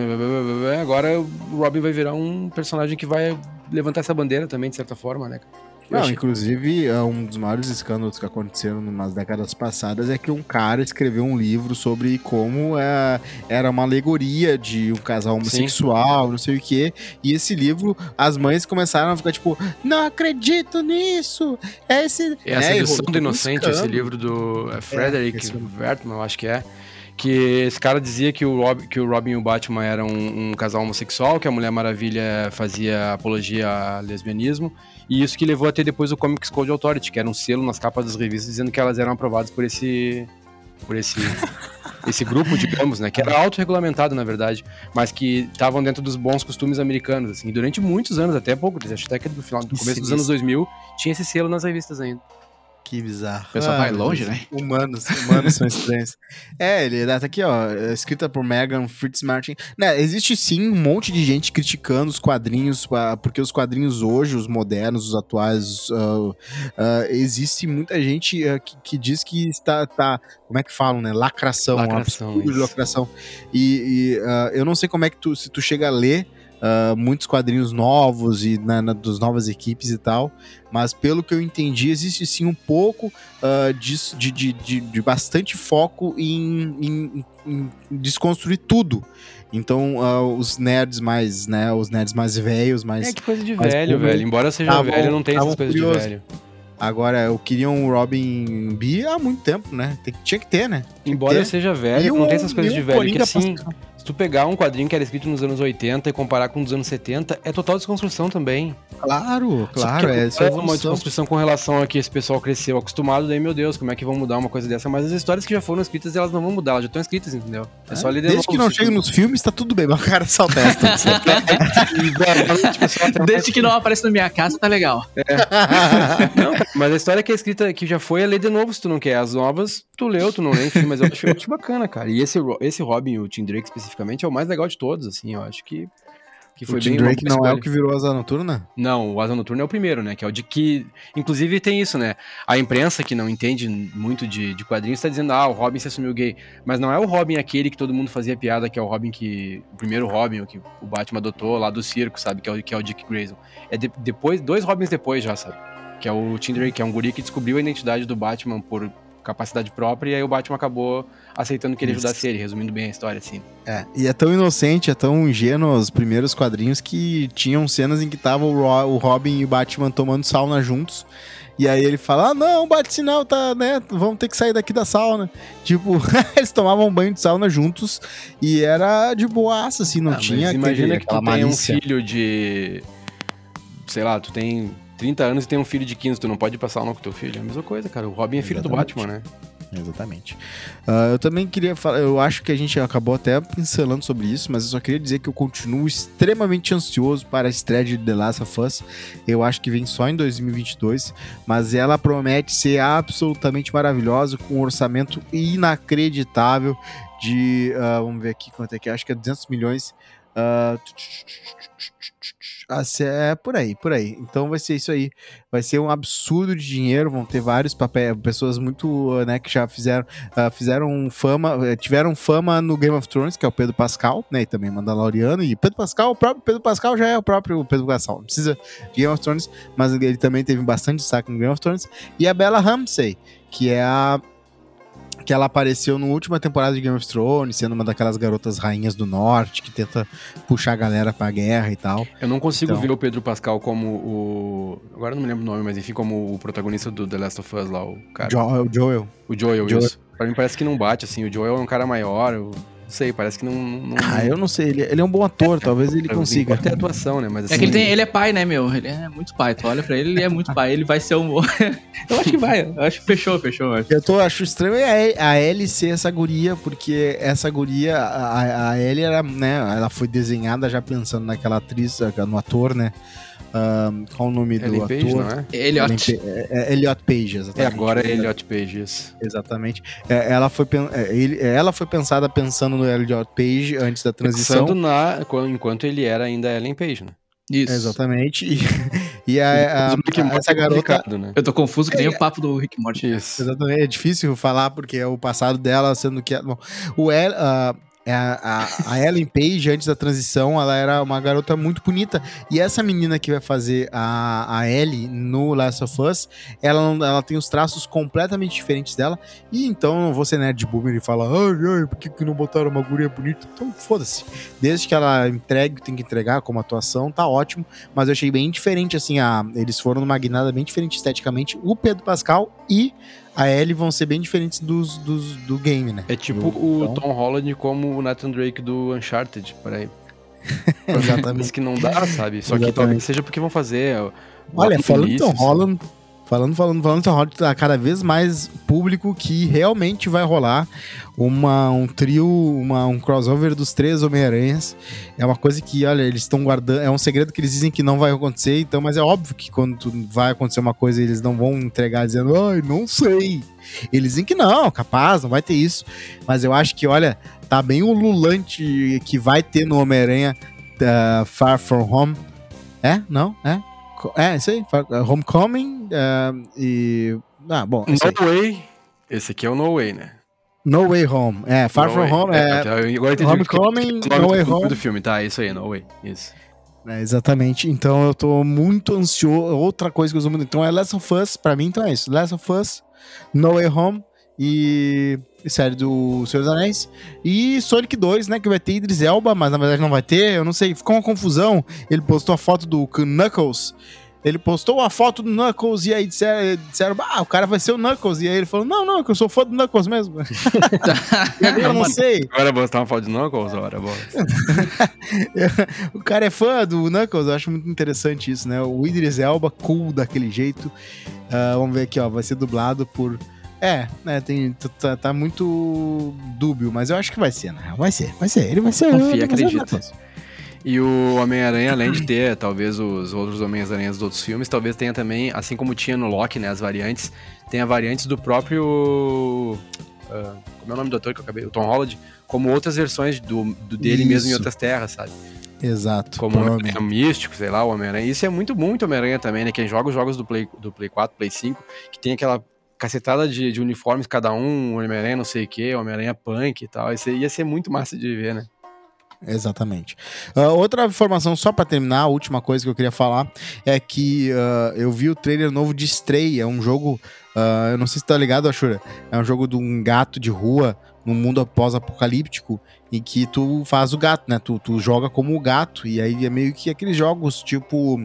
Agora o Robin vai virar um personagem que vai levantar essa bandeira também, de certa forma, né? Não, achei... inclusive, é um dos maiores escândalos que aconteceram nas décadas passadas é que um cara escreveu um livro sobre como é, era uma alegoria de um casal homossexual, Sim. não sei o quê. E esse livro, as mães começaram a ficar tipo, não acredito nisso! É esse. Essa é, edição do Inocente, esse livro do é, Frederick é, Wertmann, eu acho que é que esse cara dizia que o, Rob, que o Robin e o Batman eram um, um, casal homossexual, que a Mulher Maravilha fazia apologia ao lesbianismo, e isso que levou a ter depois o Comics Code Authority, que era um selo nas capas das revistas dizendo que elas eram aprovadas por esse por esse esse grupo, digamos, né, que era autorregulamentado na verdade, mas que estavam dentro dos bons costumes americanos, assim, e durante muitos anos, até pouco, acho até que no final, no começo dos anos 2000, tinha esse selo nas revistas ainda. Que bizarro. O pessoal ah, vai longe, né? Humanos, humanos são estranhos. É, ele tá aqui, ó, escrita por Megan Fritz Martin. Né, existe sim um monte de gente criticando os quadrinhos, porque os quadrinhos hoje, os modernos, os atuais, uh, uh, existe muita gente uh, que, que, diz que está, tá, como é que falam, né? Lacração, lacração um absurdo de lacração. E, e eu não sei como é que tu, se tu chega a ler uh, muitos quadrinhos novos e na, na, dos novas equipes e tal. Mas pelo que eu entendi, existe sim um pouco uh, disso, de, de, de, de, bastante foco em, em, em desconstruir tudo. Então, uh, os nerds mais, né, os nerds mais velhos, mais... É que coisa de velho, velho. Embora seja tavam, velho, não tem essas coisas curioso. de velho. Agora, eu queria um Robin B há muito tempo, né? Tinha que ter, né? Tinha Embora eu seja velho, não tem essas coisas de velho. Que assim, tu pegar um quadrinho que era escrito nos anos 80 e comparar com os anos 70, é total desconstrução também. Claro, claro. É, é uma desconstrução com relação a que esse pessoal cresceu acostumado, daí, meu Deus, como é que vão mudar uma coisa dessa? Mas as histórias que já foram escritas, elas não vão mudar, elas já estão escritas, entendeu? É, é só ler Desde que não chegue nos filmes, tá tudo bem, mas o cara só testa. Desde que não aparece na minha casa, tá legal. É. não, mas a história que é escrita, que já foi, é ler de novo se tu não quer. As novas, tu leu, tu não lê, enfim, mas eu acho, eu acho bacana, cara. E esse, esse Robin, o Tim Drake especificamente, é o mais legal de todos, assim, eu acho que. Que foi o Tim Drake não é o que virou Asa Noturna? Não, o Asa Noturna é o primeiro, né? Que é o de que. Inclusive tem isso, né? A imprensa que não entende muito de, de quadrinhos está dizendo, ah, o Robin se assumiu gay. Mas não é o Robin aquele que todo mundo fazia piada, que é o Robin que. O primeiro Robin, o que o Batman adotou lá do circo, sabe? Que é o, que é o Dick Grayson. É de, depois, dois Robins depois já, sabe? Que é o Tim Drake, que é um guri que descobriu a identidade do Batman por capacidade própria, e aí o Batman acabou aceitando que ele ajudasse ele, resumindo bem a história, assim. É, e é tão inocente, é tão ingênuo os primeiros quadrinhos que tinham cenas em que tava o, Robin e o Batman tomando sauna juntos. E aí ele fala: Ah, não, bate sinal, tá, né? Vamos ter que sair daqui da sauna. Tipo, eles tomavam banho de sauna juntos e era de boaça, assim, não ah, tinha. Imagina aquele, que tu tem um filho de. Sei lá, tu tem 30 anos e tem um filho de 15, tu não pode passar nome com teu filho. É a mesma coisa, cara. O Robin é filho Exatamente. do Batman, né? Exatamente. Uh, eu também queria falar, eu acho que a gente acabou até pincelando sobre isso, mas eu só queria dizer que eu continuo extremamente ansioso para a estreia de The Last of Us. Eu acho que vem só em 2022, mas ela promete ser absolutamente maravilhosa, com um orçamento inacreditável de, uh, vamos ver aqui quanto é que é, acho que é 200 milhões. Uh, é por aí, por aí. Então vai ser isso aí. Vai ser um absurdo de dinheiro. Vão ter vários papéis, pessoas muito, né, que já fizeram, uh, fizeram fama, eh, tiveram fama no Game of Thrones, que é o Pedro Pascal, né, e também Mandaloriano. E Pedro Pascal, o próprio Pedro Pascal já é o próprio Pedro Pascal. Não precisa de Game of Thrones, mas ele também teve bastante destaque no Game of Thrones. E a Bella Ramsey, que é a que ela apareceu na última temporada de Game of Thrones, sendo uma daquelas garotas rainhas do norte que tenta puxar a galera pra guerra e tal. Eu não consigo então... ver o Pedro Pascal como o. Agora não me lembro o nome, mas enfim, como o protagonista do The Last of Us lá, o cara. Jo o Joel. O Joel, Joel. isso. Pra mim parece que não bate, assim. O Joel é um cara maior. Eu não sei, parece que não. não... Ah, eu não sei. Ele, ele é um bom ator, talvez ele consiga. Até atuação, né? Mas, assim, é que ele, tem, ele é pai, né, meu? Ele é muito pai. Tu olha pra ele, ele é muito pai. Ele vai ser um. eu acho que vai. Eu acho que fechou, fechou. Acho. Eu tô, acho estranho é a Ellie ser essa guria, porque essa guria, a, a Ellie era, né? Ela foi desenhada já pensando naquela atriz, no ator, né? Um, qual o nome Ellen do Page, ator? Não é? Elliot. É, é Elliot Page, exatamente. É, agora é Elliot Page, isso. Exatamente. É, ela, foi, é, ele, ela foi pensada pensando no Elliot Page antes da transição. Pensando na, enquanto ele era ainda Ellen Page, né? Isso. Exatamente. E, e a, a, a, essa garota. Né? Eu tô confuso que nem é, o papo do Rick Morty. Isso. Exatamente. É difícil falar porque é o passado dela, sendo que. Bom, o El, uh, É, a, a, Ellen Page, antes da transição, ela era uma garota muito bonita. E essa menina que vai fazer a, a Ellie no Last of Us, ela, ela tem os traços completamente diferentes dela. E então, você nerd boomer e fala, ai, ai, por que, que não botaram uma guria bonita? Então, foda-se. Desde que ela entregue, tem que entregar como atuação, tá ótimo. Mas eu achei bem diferente, assim, a, eles foram numa guinada bem diferente esteticamente. O Pedro Pascal e a Ellie vão ser bem diferentes dos, dos do game, né? É tipo do, o então... Tom Holland como o Nathan Drake do Uncharted, peraí. Exatamente. que não dá, sabe? Só Exatamente. que talvez seja porque vão fazer. Olha, falando em Tom Holland, Falando, falando, falando, tá cada vez mais público que realmente vai rolar uma, um trio, uma, um crossover dos três Homem-Aranhas. É uma coisa que, olha, eles estão guardando. É um segredo que eles dizem que não vai acontecer, então, mas é óbvio que quando vai acontecer uma coisa, eles não vão entregar dizendo, ai, não sei. Eles dizem que não, capaz, não vai ter isso. Mas eu acho que, olha, tá bem ululante que vai ter no Homem-Aranha uh, Far From Home. É? Não? É? É, isso aí. Homecoming uh, e. Ah, bom. No Way. Esse aqui é o No Way, né? No Way Home. É, Far no From way. Home. É, é, agora entendi Homecoming, que, No Way Home. do filme, tá? Isso aí, No Way. Isso. É, exatamente. Então eu tô muito ansioso. Outra coisa que eu uso muito. Então é Last of Us, pra mim, então é isso. Last of Us, No Way Home e série do Senhor dos Anéis. E Sonic 2, né? Que vai ter Idris Elba, mas na verdade não vai ter. Eu não sei, ficou uma confusão. Ele postou a foto do Knuckles. Ele postou a foto do Knuckles e aí disseram, disseram ah, o cara vai ser o Knuckles. E aí ele falou, não, não, que eu sou fã do Knuckles mesmo. e eu não sei. Agora postar uma foto do Knuckles, ora, O cara é fã do Knuckles, eu acho muito interessante isso, né? O Idris Elba, cool daquele jeito. Uh, vamos ver aqui, ó, vai ser dublado por é, né, tem, tá, tá, muito dúbio, mas eu acho que vai ser, né? Vai ser, vai ser. Ele vai ser. Confia, acredita. E o Homem-Aranha, além de ter, talvez, os outros Homens-Aranhas dos outros filmes, talvez tenha também, assim como tinha no Loki, né, as variantes, tenha variantes do próprio... Uh, como é o nome do ator que eu acabei? O Tom Holland, como outras versões do, do dele Isso. mesmo em outras terras, sabe? Exato. Como o Homem-Aranha místico, sei lá, o Homem-Aranha. Isso é muito, muito Homem-Aranha também, né? Quem joga os jogos do Play, do Play 4, Play 5, que tem aquela cacetada de, de uniformes, cada um, Homem-Aranha não sei o que, Homem-Aranha punk e tal. Isso ia ser muito massa de ver, né? Exatamente. Uh, outra informação, só para terminar, a última coisa que eu queria falar é que uh, eu vi o trailer novo de Stray. É um jogo, uh, eu não sei se tá ligado, Ashura. É um jogo de um gato de rua num mundo pós-apocalíptico em que tu faz o gato, né? Tu, tu joga como o gato e aí é meio que aqueles jogos tipo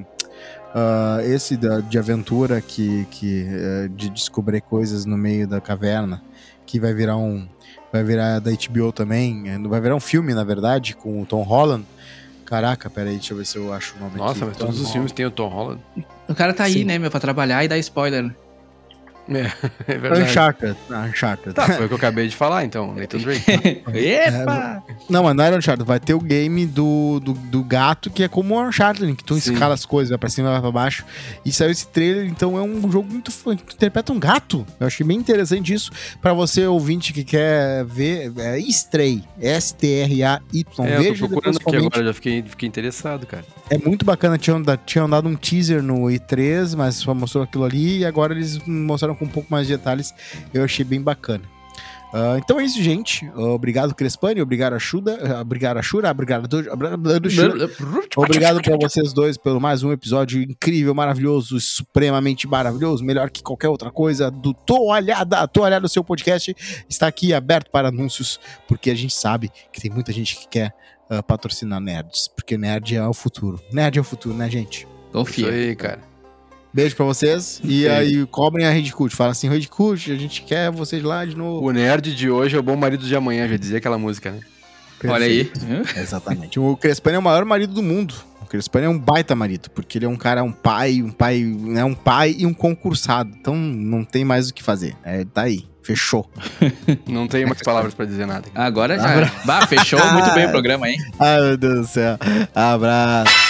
Uh, esse da, de aventura que, que uh, de descobrir coisas no meio da caverna, que vai virar um vai virar da HBO também, é, vai virar um filme na verdade com o Tom Holland. Caraca, peraí, deixa eu ver se eu acho o nome Nossa, aqui. mas todos Tom os filmes têm o Tom Holland. O cara tá Sim. aí, né, meu, pra trabalhar e dar spoiler. É, é verdade. Uncharted. Uncharted. Tá, foi o que eu acabei de falar, então. Nathan Drake. Epa! É, não, mas não era Uncharted. Vai ter o game do, do, do gato, que é como o Uncharted, que tu Sim. escala as coisas, vai pra cima, vai pra baixo. E saiu esse trailer, então é um jogo muito fã. Tu interpreta um gato. Eu achei bem interessante isso. Pra você, ouvinte, que quer ver, é Stray. S-T-R-A-Y. É, Veja, eu tô procurando aqui agora, já fiquei, fiquei interessado, cara. É muito bacana. Tinham, tinham dado um teaser no E3, mas só mostrou aquilo ali. E agora eles mostraram com um pouco mais de detalhes. Eu achei bem bacana. Uh, então é isso, gente. Uh, obrigado, Crespani. Obrigado, Achuda. Uh, obrigado, Ashura. Obrigado, Obrigado para vocês dois pelo mais um episódio incrível, maravilhoso, supremamente maravilhoso, melhor que qualquer outra coisa do Toalhada. Toalhada, o seu podcast está aqui aberto para anúncios, porque a gente sabe que tem muita gente que quer uh, patrocinar nerds, porque nerd é o futuro. Nerd é o futuro, né, gente? Confia. Isso aí, cara. Beijo pra vocês. E aí, cobrem a Red Cult. Fala assim, Red Cult, a gente quer vocês lá de novo. O nerd de hoje é o bom marido de amanhã, já dizia aquela música, né? Perfeito. Olha aí. Exatamente. O Crespani é o maior marido do mundo. O Crespani é um baita marido, porque ele é um cara, um pai, um pai, né, um pai e um concursado. Então não tem mais o que fazer. É, tá aí. Fechou. Não tenho mais palavras para dizer nada. Agora já. Abra... Bah, fechou muito bem o programa, hein? Ai, meu Deus do céu. Abraço.